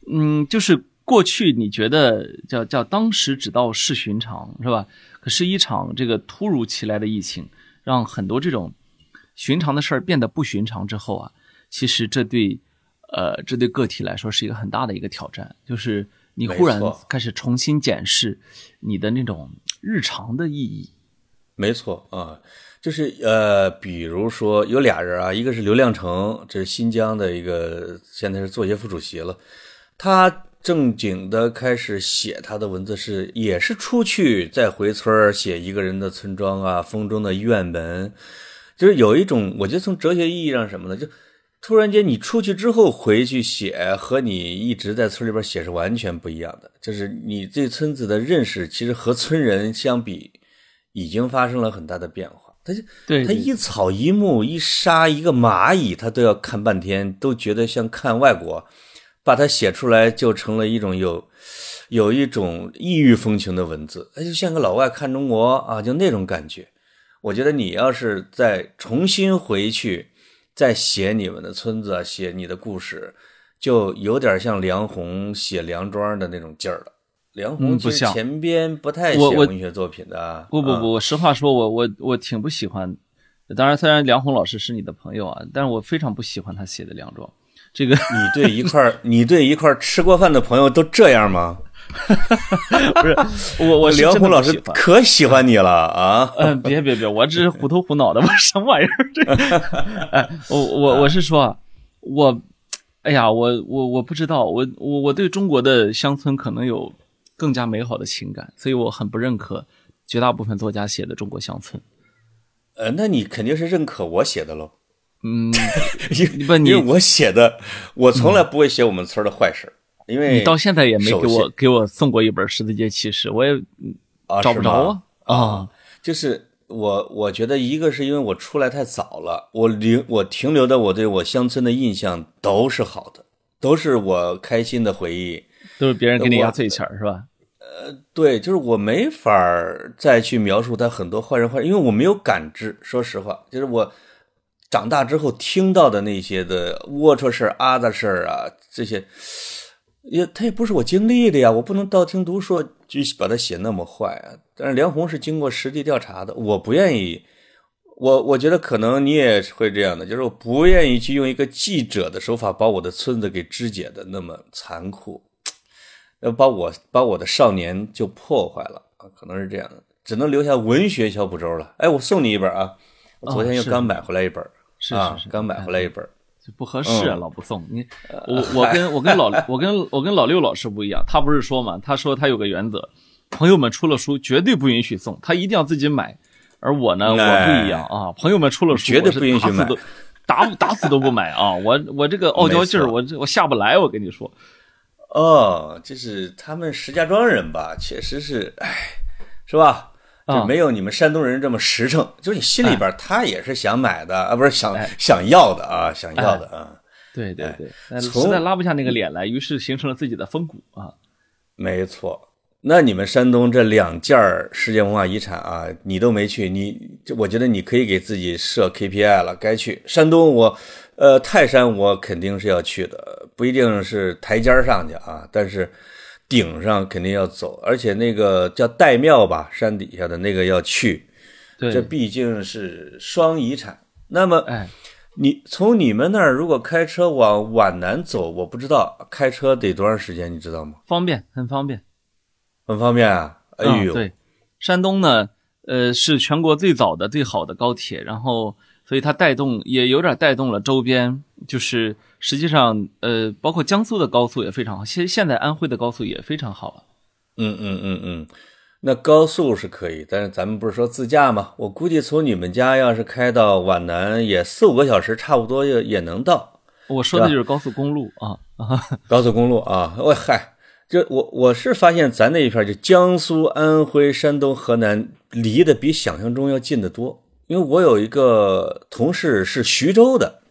嗯，就是。过去你觉得叫叫当时只道是寻常是吧？可是，一场这个突如其来的疫情，让很多这种寻常的事儿变得不寻常之后啊，其实这对呃这对个体来说是一个很大的一个挑战，就是你忽然开始重新检视你的那种日常的意义。
没错啊，就是呃，比如说有俩人啊，一个是刘亮程，这是新疆的一个，现在是作协副主席了，他。正经的开始写他的文字是，也是出去再回村写一个人的村庄啊，风中的院门，就是有一种，我觉得从哲学意义上什么呢？就突然间你出去之后回去写，和你一直在村里边写是完全不一样的。就是你对村子的认识，其实和村人相比，已经发生了很大的变化。他就他一草一木一沙一个蚂蚁，他都要看半天，都觉得像看外国。把它写出来就成了一种有，有一种异域风情的文字，哎，就像个老外看中国啊，就那种感觉。我觉得你要是再重新回去，再写你们的村子，写你的故事，就有点像梁鸿写梁庄的那种劲儿了。梁鸿其实前边不太写文学作品的。
不不不，实话说，我我我挺不喜欢。当然，虽然梁鸿老师是你的朋友啊，但是我非常不喜欢他写的梁庄。这个
你对一块 你对一块吃过饭的朋友都这样吗？
不是我我
梁红老师可喜欢你了啊！
嗯，别别别，我只是虎头虎脑的，我什么玩意儿？这哎，我我我是说，我哎呀，我我我不知道，我我我对中国的乡村可能有更加美好的情感，所以我很不认可绝大部分作家写的中国乡村。
呃，那你肯定是认可我写的喽。
嗯，
不，因为我写的，我从来不会写我们村的坏事，因为
你到现在也没给我给我送过一本《十字街骑士》，我也找不着啊
啊！就是我，我觉得一个是因为我出来太早了，我留我停留的我对我乡村的印象都是好的，都是我开心的回忆，
都是别人给你压岁钱是吧？
呃，对，就是我没法再去描述他很多坏人坏，因为我没有感知。说实话，就是我长大之后听到的那些的龌龊事儿、啊的事儿啊，这些也他也不是我经历的呀，我不能道听途说就把他写那么坏啊。但是梁红是经过实地调查的，我不愿意。我我觉得可能你也会这样的，就是我不愿意去用一个记者的手法把我的村子给肢解的那么残酷，要把我把我的少年就破坏了啊，可能是这样的，只能留下文学小补周了。哎，我送你一本啊，我昨天又刚买回来一本，
是
是是，刚买回来一本，
不合适啊，老不送你。我我跟我跟老我跟我跟老六老师不一样，他不是说嘛，他说他有个原则，朋友们出了书绝对不允许送，他一定要自己买。而我呢，我不一样啊！朋友们出了书，
绝对不允许买，
打打死都不买啊！我我这个傲娇劲儿，我我下不来，我跟你说。
哦，就是他们石家庄人吧？确实是，哎，是吧？就没有你们山东人这么实诚。就是你心里边，他也是想买的啊，不是想想要的啊，想要的啊。
对对对，实在拉不下那个脸来，于是形成了自己的风骨啊。
没错。那你们山东这两件世界文化遗产啊，你都没去，你我觉得你可以给自己设 KPI 了，该去山东我，呃，泰山我肯定是要去的，不一定是台阶上去啊，但是顶上肯定要走，而且那个叫岱庙吧，山底下的那个要去，这毕竟是双遗产。那么，
哎，
你从你们那儿如果开车往皖南走，我不知道开车得多长时间，你知道吗？
方便，很方便。
很方便啊！哎呦，
对，山东呢，呃，是全国最早的、最好的高铁，然后，所以它带动也有点带动了周边，就是实际上，呃，包括江苏的高速也非常好，现现在安徽的高速也非常好了。
嗯嗯嗯嗯，那高速是可以，但是咱们不是说自驾吗？我估计从你们家要是开到皖南，也四五个小时，差不多也也能到。
我说的就是 高速公路啊，
高速公路啊，我嗨。这我我是发现咱那一片就江苏、安徽、山东、河南离得比想象中要近得多。因为我有一个同事是徐州的，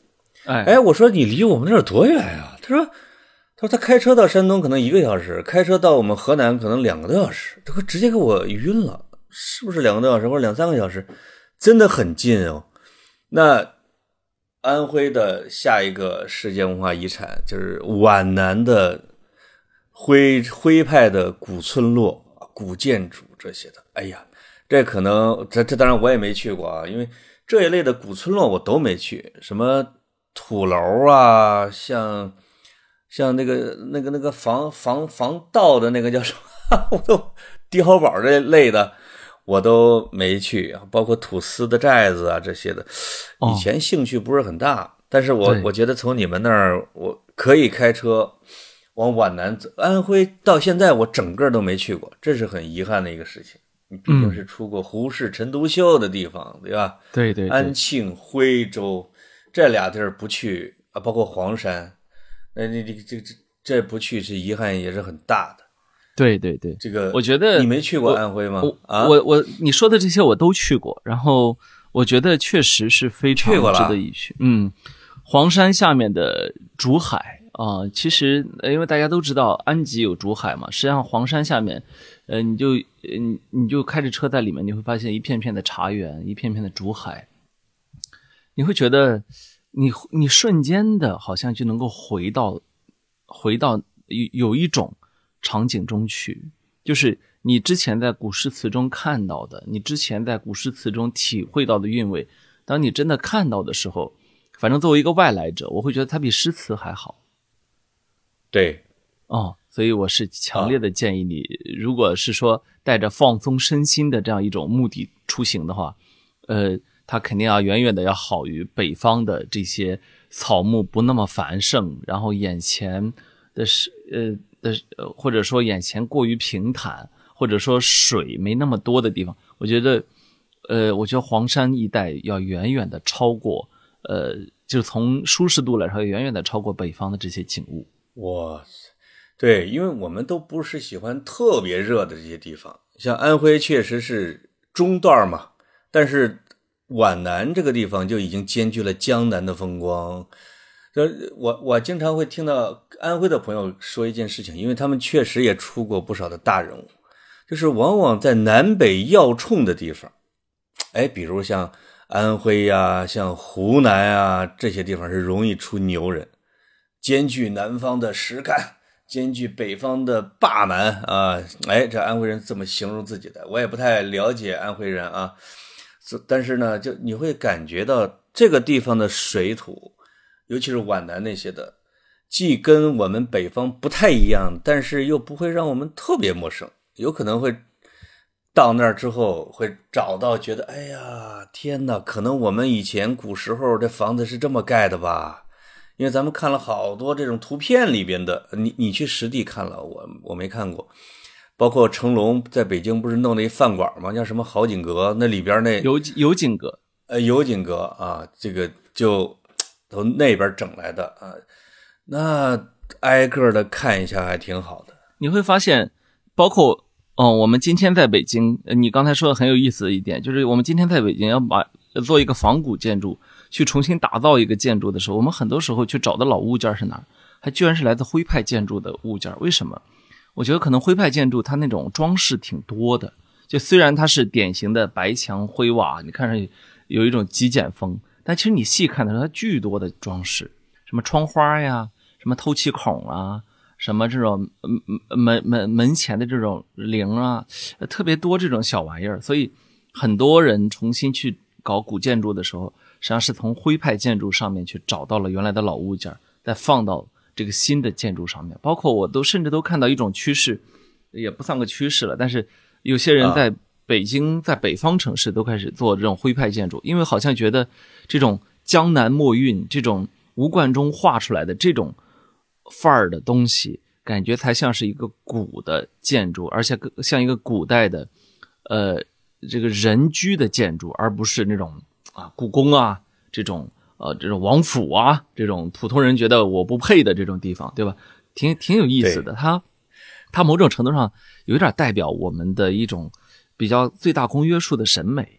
哎
哎，我说你离我们那儿多远呀？他说他说他开车到山东可能一个小时，开车到我们河南可能两个多小时，他直接给我晕了，是不是两个多小时或者两三个小时？真的很近哦。那安徽的下一个世界文化遗产就是皖南的。徽徽派的古村落、古建筑这些的，哎呀，这可能这这当然我也没去过啊，因为这一类的古村落我都没去。什么土楼啊，像像那个那个那个防防防盗的那个叫什么，我都碉堡这类的我都没去啊，包括土司的寨子啊这些的，以前兴趣不是很大，但是我我觉得从你们那儿我可以开车。往皖南走，安徽到现在我整个都没去过，这是很遗憾的一个事情。你毕竟是出过胡适、陈独秀的地方，对吧？
对对。
安庆、徽州这俩地儿不去啊，包括黄山，那你这这这这不去是遗憾也是很大的。
对对对，
这个
我觉得
你没去过安徽吗？啊，
我我你说的这些我都去过，然后我觉得确实是非常值得一去。嗯，黄山下面的竹海。啊，其实因为大家都知道安吉有竹海嘛，实际上黄山下面，呃，你就你你就开着车在里面，你会发现一片片的茶园，一片片的竹海，你会觉得你你瞬间的好像就能够回到回到有有一种场景中去，就是你之前在古诗词中看到的，你之前在古诗词中体会到的韵味，当你真的看到的时候，反正作为一个外来者，我会觉得它比诗词还好。
对，
哦，所以我是强烈的建议你，如果是说带着放松身心的这样一种目的出行的话，呃，它肯定要远远的要好于北方的这些草木不那么繁盛，然后眼前的是呃的或者说眼前过于平坦，或者说水没那么多的地方，我觉得，呃，我觉得黄山一带要远远的超过，呃，就从舒适度来说，远远的超过北方的这些景物。
哇塞，对，因为我们都不是喜欢特别热的这些地方，像安徽确实是中段嘛，但是皖南这个地方就已经兼具了江南的风光。呃，我我经常会听到安徽的朋友说一件事情，因为他们确实也出过不少的大人物，就是往往在南北要冲的地方，哎，比如像安徽呀、像湖南啊这些地方是容易出牛人，兼具南方的实干，兼具北方的霸蛮啊。哎，这安徽人这么形容自己的，我也不太了解安徽人啊。但是呢，就你会感觉到这个地方的水土，尤其是皖南那些的，既跟我们北方不太一样，但是又不会让我们特别陌生。有可能会到那儿之后会找到，觉得哎呀天哪，可能我们以前古时候这房子是这么盖的吧？因为咱们看了好多这种图片里边的，你你去实地看了，我我没看过。包括成龙在北京不是弄了一饭馆吗？叫什么好景阁？那里边那
有有景阁，
呃，有景阁啊，这个就从那边整来的啊。那挨个的看一下还挺好的。
你会发现，包括哦，我们今天在北京，你刚才说的很有意思的一点，就是我们今天在北京要把做一个仿古建筑，去重新打造一个建筑的时候，我们很多时候去找的老物件是哪儿？还居然是来自徽派建筑的物件？为什么？我觉得可能徽派建筑它那种装饰挺多的，就虽然它是典型的白墙灰瓦，你看上去有一种极简风，但其实你细看的时候，它巨多的装饰，什么窗花呀，什么透气孔啊，什么这种门门门前的这种铃啊，特别多这种小玩意儿。所以很多人重新去搞古建筑的时候，实际上是从徽派建筑上面去找到了原来的老物件，再放到。这个新的建筑上面，包括我都甚至都看到一种趋势，也不算个趋势了。但是有些人在北京，在北方城市都开始做这种徽派建筑，因为好像觉得这种江南墨韵、这种吴冠中画出来的这种范儿的东西，感觉才像是一个古的建筑，而且像一个古代的呃这个人居的建筑，而不是那种啊故宫啊这种。呃，这种王府啊，这种普通人觉得我不配的这种地方，对吧？挺挺有意思的。它，它某种程度上有点代表我们的一种比较最大公约数的审美。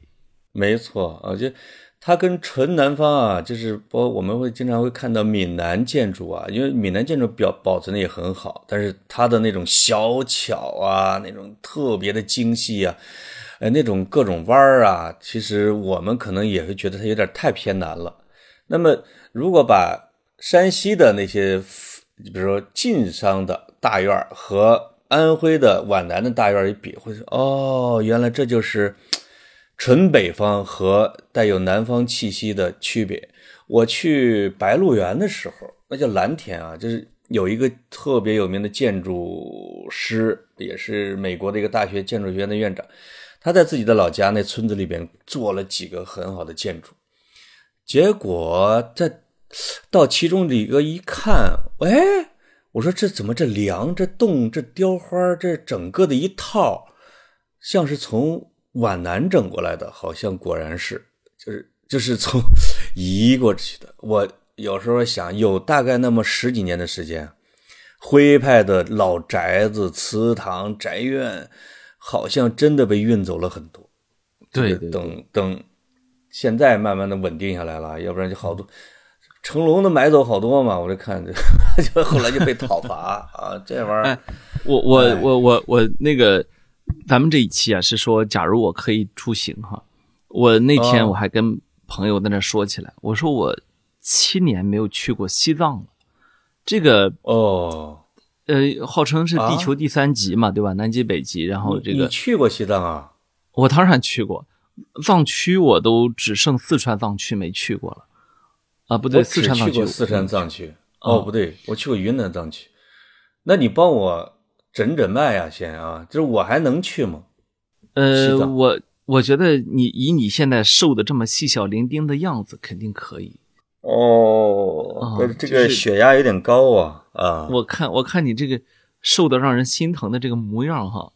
没错，啊，就它跟纯南方啊，就是包我们会经常会看到闽南建筑啊，因为闽南建筑表保存的也很好，但是它的那种小巧啊，那种特别的精细啊，呃，那种各种弯儿啊，其实我们可能也会觉得它有点太偏南了。那么，如果把山西的那些，比如说晋商的大院和安徽的皖南的大院一比，会说哦，原来这就是纯北方和带有南方气息的区别。我去白鹿原的时候，那叫蓝田啊，就是有一个特别有名的建筑师，也是美国的一个大学建筑学院的院长，他在自己的老家那村子里边做了几个很好的建筑。结果在到其中里个一看，哎，我说这怎么这梁、这洞、这雕花，这整个的一套，像是从皖南整过来的，好像果然是，就是就是从移过去的。我有时候想，有大概那么十几年的时间，徽派的老宅子、祠堂、宅院，好像真的被运走了很多。
对，
等等。现在慢慢的稳定下来了，要不然就好多成龙的买走好多嘛，我就看着，就后来就被讨伐 啊，这玩意儿。
我我我我我那个，咱们这一期啊是说，假如我可以出行哈，我那天我还跟朋友在那说起来，我说我七年没有去过西藏了，这个
哦，
呃，号称是地球第三极嘛，对吧？南极北极，然后这个
你去过西藏啊？
我当然去过。藏区我都只剩四川藏区没去过了，啊，不对，四川藏区，
四川藏区，哦，不对，我去过云南藏区。那你帮我诊诊脉呀，先啊，就是我还能去吗？
呃，我我觉得你以你现在瘦的这么细小伶仃的样子，肯定可以。
哦，这个血压有点高啊啊！
我看我看你这个瘦的让人心疼的这个模样哈。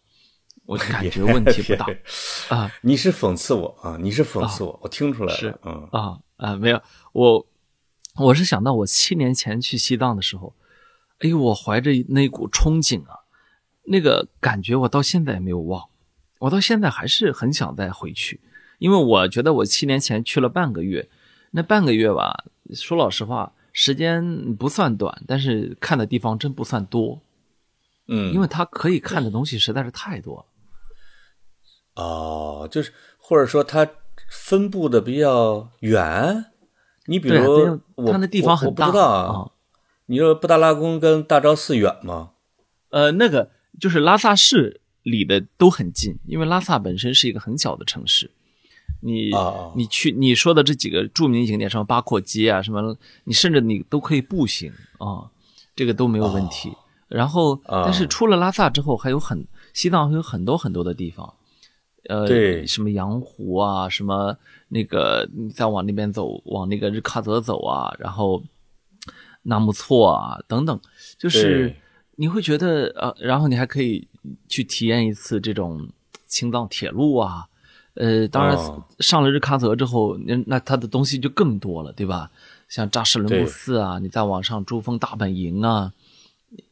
我 感觉问题不大 啊！
你是讽刺我啊！你是讽刺我，我听出来了。
是，
嗯
啊啊，没有我，我是想到我七年前去西藏的时候，哎呦，我怀着那股憧憬啊，那个感觉我到现在也没有忘，我到现在还是很想再回去，因为我觉得我七年前去了半个月，那半个月吧，说老实话，时间不算短，但是看的地方真不算多，
嗯，
因为他可以看的东西实在是太多了。
哦，就是或者说它分布的比较远。你比如，
它那地方很
大啊。你说布达拉宫跟大昭寺远吗？
呃，那个就是拉萨市离的都很近，因为拉萨本身是一个很小的城市。你你去你说的这几个著名景点，什么八廓街啊，什么，你甚至你都可以步行啊，这个都没有问题。然后，但是出了拉萨之后，还有很西藏还有很多很多的地方，呃，
对，
什么羊湖啊，什么那个你再往那边走，往那个日喀则走啊，然后纳木错啊等等，就是你会觉得呃，然后你还可以去体验一次这种青藏铁路啊。呃，当然上了日喀则之后，那那它的东西就更多了，对吧？像扎什伦布寺啊，你再往上珠峰大本营啊，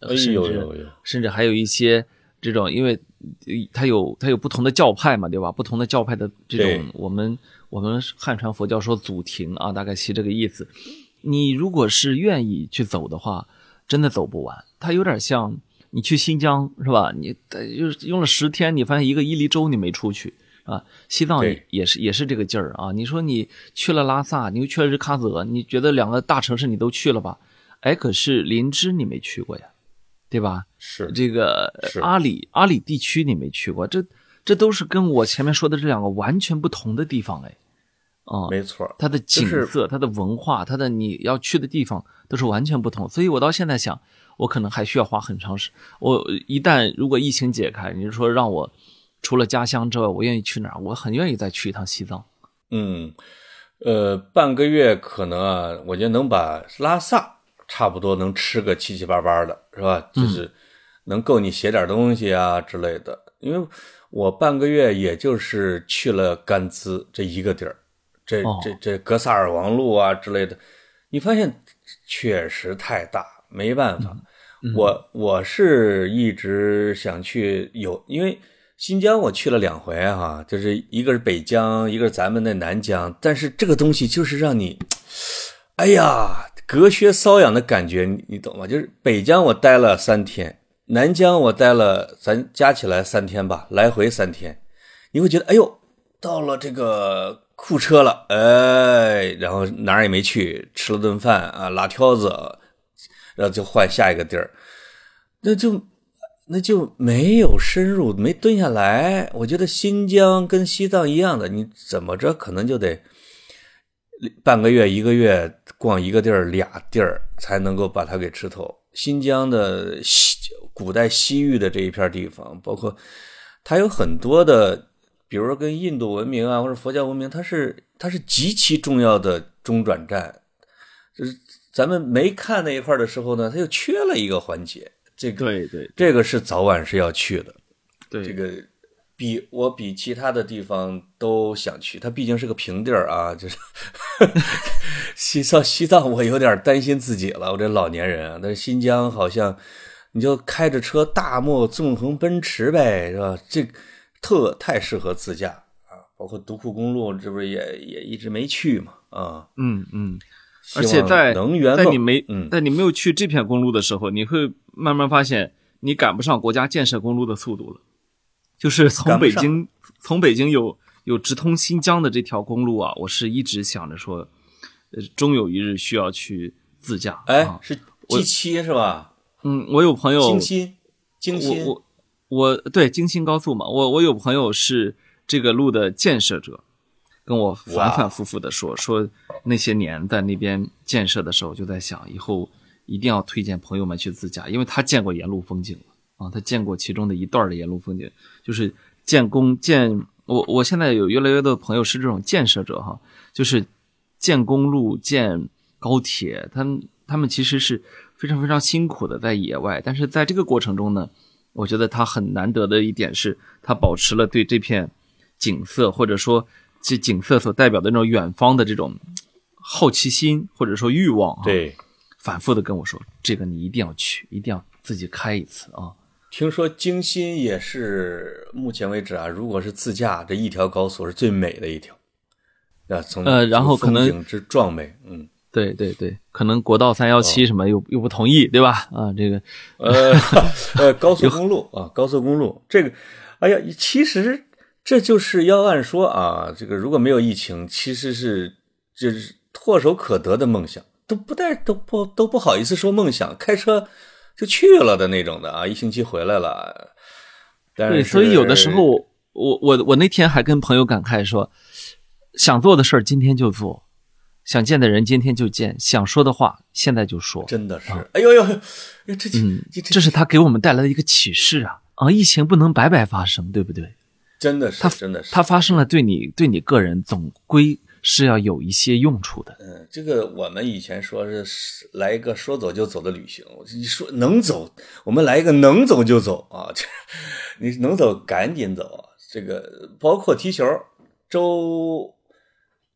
甚至甚至还有一些这种，因为它有它有不同的教派嘛，对吧？不同的教派的这种，我们我们汉传佛教说祖庭啊，大概是这个意思。你如果是愿意去走的话，真的走不完。它有点像你去新疆是吧？你就是用了十天，你发现一个伊犁州你没出去。啊，西藏也是也是这个劲儿啊！你说你去了拉萨，你又去了日喀则，你觉得两个大城市你都去了吧？哎，可是林芝你没去过呀，对吧？
是
这个阿里阿里地区你没去过，这这都是跟我前面说的这两个完全不同的地方哎。啊，
没错，
它的景色、它的文化、它的你要去的地方都是完全不同。所以我到现在想，我可能还需要花很长时。我一旦如果疫情解开，你说让我。除了家乡之外，我愿意去哪儿？我很愿意再去一趟西藏。
嗯，呃，半个月可能啊，我觉得能把拉萨差不多能吃个七七八八的，是吧？就是能够你写点东西啊之类的。因为我半个月也就是去了甘孜这一个地儿，这这这格萨尔王路啊之类的，你发现确实太大，没办法。我我是一直想去有，因为。新疆我去了两回哈，就是一个是北疆，一个是咱们的南疆。但是这个东西就是让你，哎呀，隔靴搔痒的感觉，你你懂吗？就是北疆我待了三天，南疆我待了，咱加起来三天吧，来回三天。你会觉得，哎呦，到了这个库车了，哎，然后哪儿也没去，吃了顿饭啊，拉条子，然后就换下一个地儿，那就。那就没有深入，没蹲下来。我觉得新疆跟西藏一样的，你怎么着可能就得半个月、一个月逛一个地儿、俩地儿，才能够把它给吃透。新疆的西古代西域的这一片地方，包括它有很多的，比如说跟印度文明啊或者佛教文明，它是它是极其重要的中转站。就是咱们没看那一块的时候呢，它又缺了一个环节。这个
对对，
这个是早晚是要去的。
对，
这个比我比其他的地方都想去。它毕竟是个平地儿啊，就是 西藏。西藏我有点担心自己了，我这老年人啊。但是新疆好像你就开着车大漠纵横奔驰呗，是吧？这特太适合自驾啊。包括独库公路，这不是也也一直没去嘛？啊，
嗯嗯。而且在能源在你没嗯在你没有去这片公路的时候，你会慢慢发现你赶不上国家建设公路的速度了。就是从北京从北京有有直通新疆的这条公路啊，我是一直想着说，呃，终有一日需要去自驾。
哎，是 G 七是吧？
嗯，我有朋友
京新京新，
我我对京新高速嘛，我我有朋友是这个路的建设者。跟我反反复复的说说那些年在那边建设的时候，就在想以后一定要推荐朋友们去自驾，因为他见过沿路风景啊，他见过其中的一段的沿路风景，就是建工建我我现在有越来越多的朋友是这种建设者哈，就是建公路建高铁，他们他们其实是非常非常辛苦的在野外，但是在这个过程中呢，我觉得他很难得的一点是他保持了对这片景色或者说。这景色所代表的那种远方的这种好奇心或者说欲望，
对，
反复的跟我说，这个你一定要去，一定要自己开一次啊！
听说京新也是目前为止啊，如果是自驾，这一条高速是最美的一条啊。从
呃，然后可能
景之壮美，嗯，
对对对，可能国道三幺七什么又又不同意，对吧？啊，这个
呃呃，高速公路啊，高速公路这个，哎呀，其实。这就是要按说啊，这个如果没有疫情，其实是就是唾手可得的梦想，都不带都不都不好意思说梦想，开车就去了的那种的啊，一星期回来了。
对，所以有的时候，我我我那天还跟朋友感慨说，想做的事儿今天就做，想见的人今天就见，想说的话现在就说。
真的是，哎呦呦，这这
这是他给我们带来的一个启示啊啊！疫情不能白白发生，对不对？
真的是，
它
真的是，
它发生了，对你对你个人总归是要有一些用处的。
嗯，这个我们以前说是来一个说走就走的旅行，你说能走，我们来一个能走就走啊！你能走赶紧走。这个包括踢球，周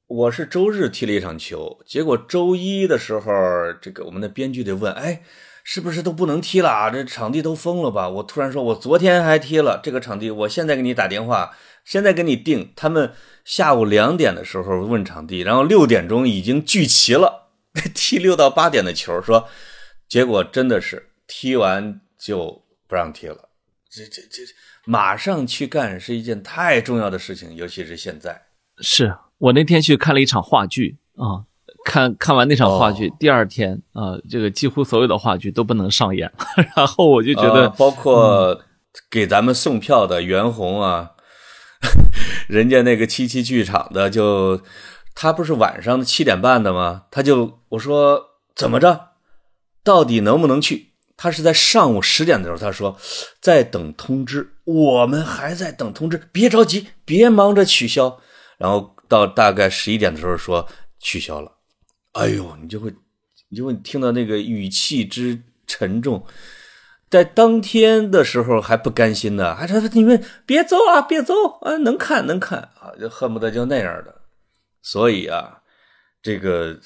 我是周日踢了一场球，结果周一的时候，这个我们的编剧得问，哎。是不是都不能踢了啊？这场地都封了吧？我突然说，我昨天还踢了这个场地，我现在给你打电话，现在给你定。他们下午两点的时候问场地，然后六点钟已经聚齐了，踢六到八点的球。说结果真的是踢完就不让踢了。这这这马上去干是一件太重要的事情，尤其是现在。
是我那天去看了一场话剧啊。看看完那场话剧，第二天啊，这个几乎所有的话剧都不能上演。然后我就觉得，
包括给咱们送票的袁弘啊，人家那个七七剧场的，就他不是晚上七点半的吗？他就我说怎么着，到底能不能去？他是在上午十点的时候，他说在等通知，我们还在等通知，别着急，别忙着取消。然后到大概十一点的时候说取消了。哎呦，你就会，你就会听到那个语气之沉重，在当天的时候还不甘心呢，还说你们别走啊，别走啊，能看能看啊，就恨不得就那样的。所以啊，这个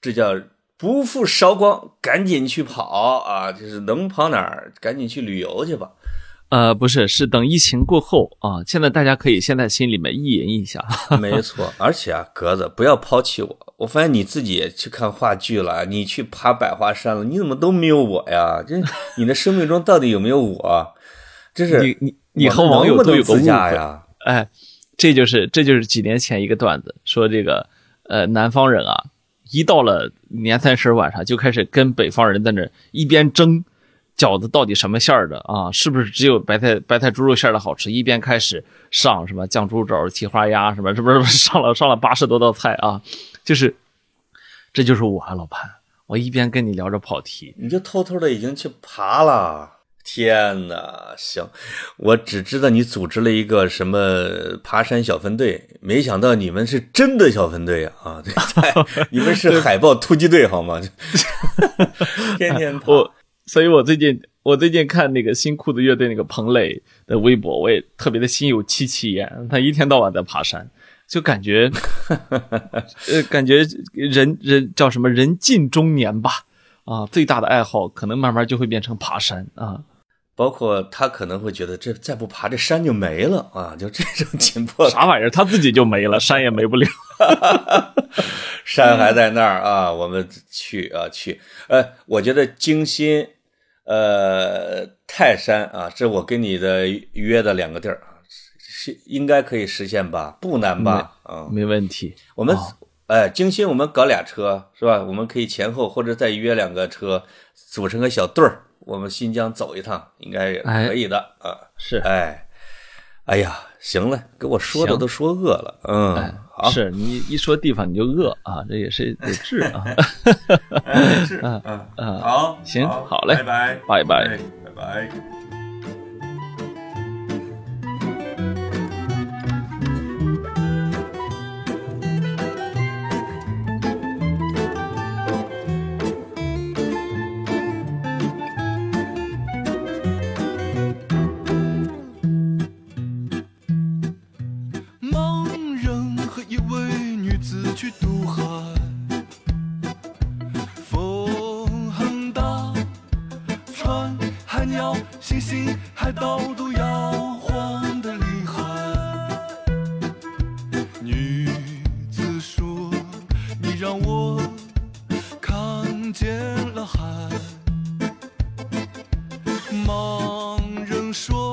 这叫不负韶光，赶紧去跑啊，就是能跑哪儿，赶紧去旅游去吧。
呃，不是，是等疫情过后啊。现在大家可以先在心里面意淫一下。
没错，而且啊，格子不要抛弃我。我发现你自己也去看话剧了，你去爬百花山了，你怎么都没有我呀？这你的生命中到底有没有我？这是
你你你和网友都有个误
会呀？
哎，这就是这就是几年前一个段子，说这个呃南方人啊，一到了年三十晚上就开始跟北方人在那一边争。饺子到底什么馅儿的啊？是不是只有白菜白菜猪肉馅的好吃？一边开始上什么酱猪肘、蹄花鸭什么，是不是 上了上了八十多道菜啊？就是，这就是我啊，老潘，我一边跟你聊着跑题，
你就偷偷的已经去爬了。天哪，行，我只知道你组织了一个什么爬山小分队，没想到你们是真的小分队啊！啊，你们是海豹突击队好吗？天天爬。
所以我最近我最近看那个新裤子乐队那个彭磊的微博，我也特别的心有戚戚焉。他一天到晚在爬山，就感觉，呃，感觉人人叫什么人近中年吧，啊，最大的爱好可能慢慢就会变成爬山啊。
包括他可能会觉得这再不爬这山就没了啊，就这种紧迫。
啥玩意儿？他自己就没了，山也没不了。
山还在那儿啊，我们去啊去。呃，我觉得京新。呃，泰山啊，这我跟你的约的两个地儿啊，是应该可以实现吧？不难吧？啊，
没问题。
我们哎，京新我们搞俩车是吧？我们可以前后或者再约两个车，组成个小队儿，我们新疆走一趟，应该也可以的啊。
是，
哎，哎呀，行了，给我说的都说饿了，嗯。
好是你一说地方你就饿啊，这也是得治啊。
嗯，好，
行，
好
嘞，
拜拜，
拜
拜，拜拜。
说，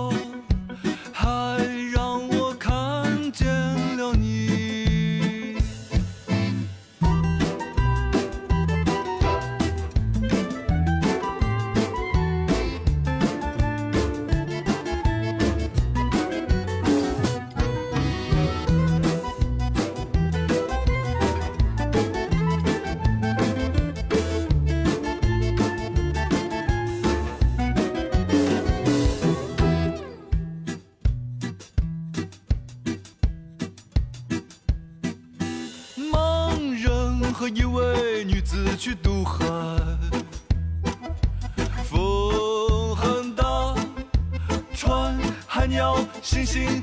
星星、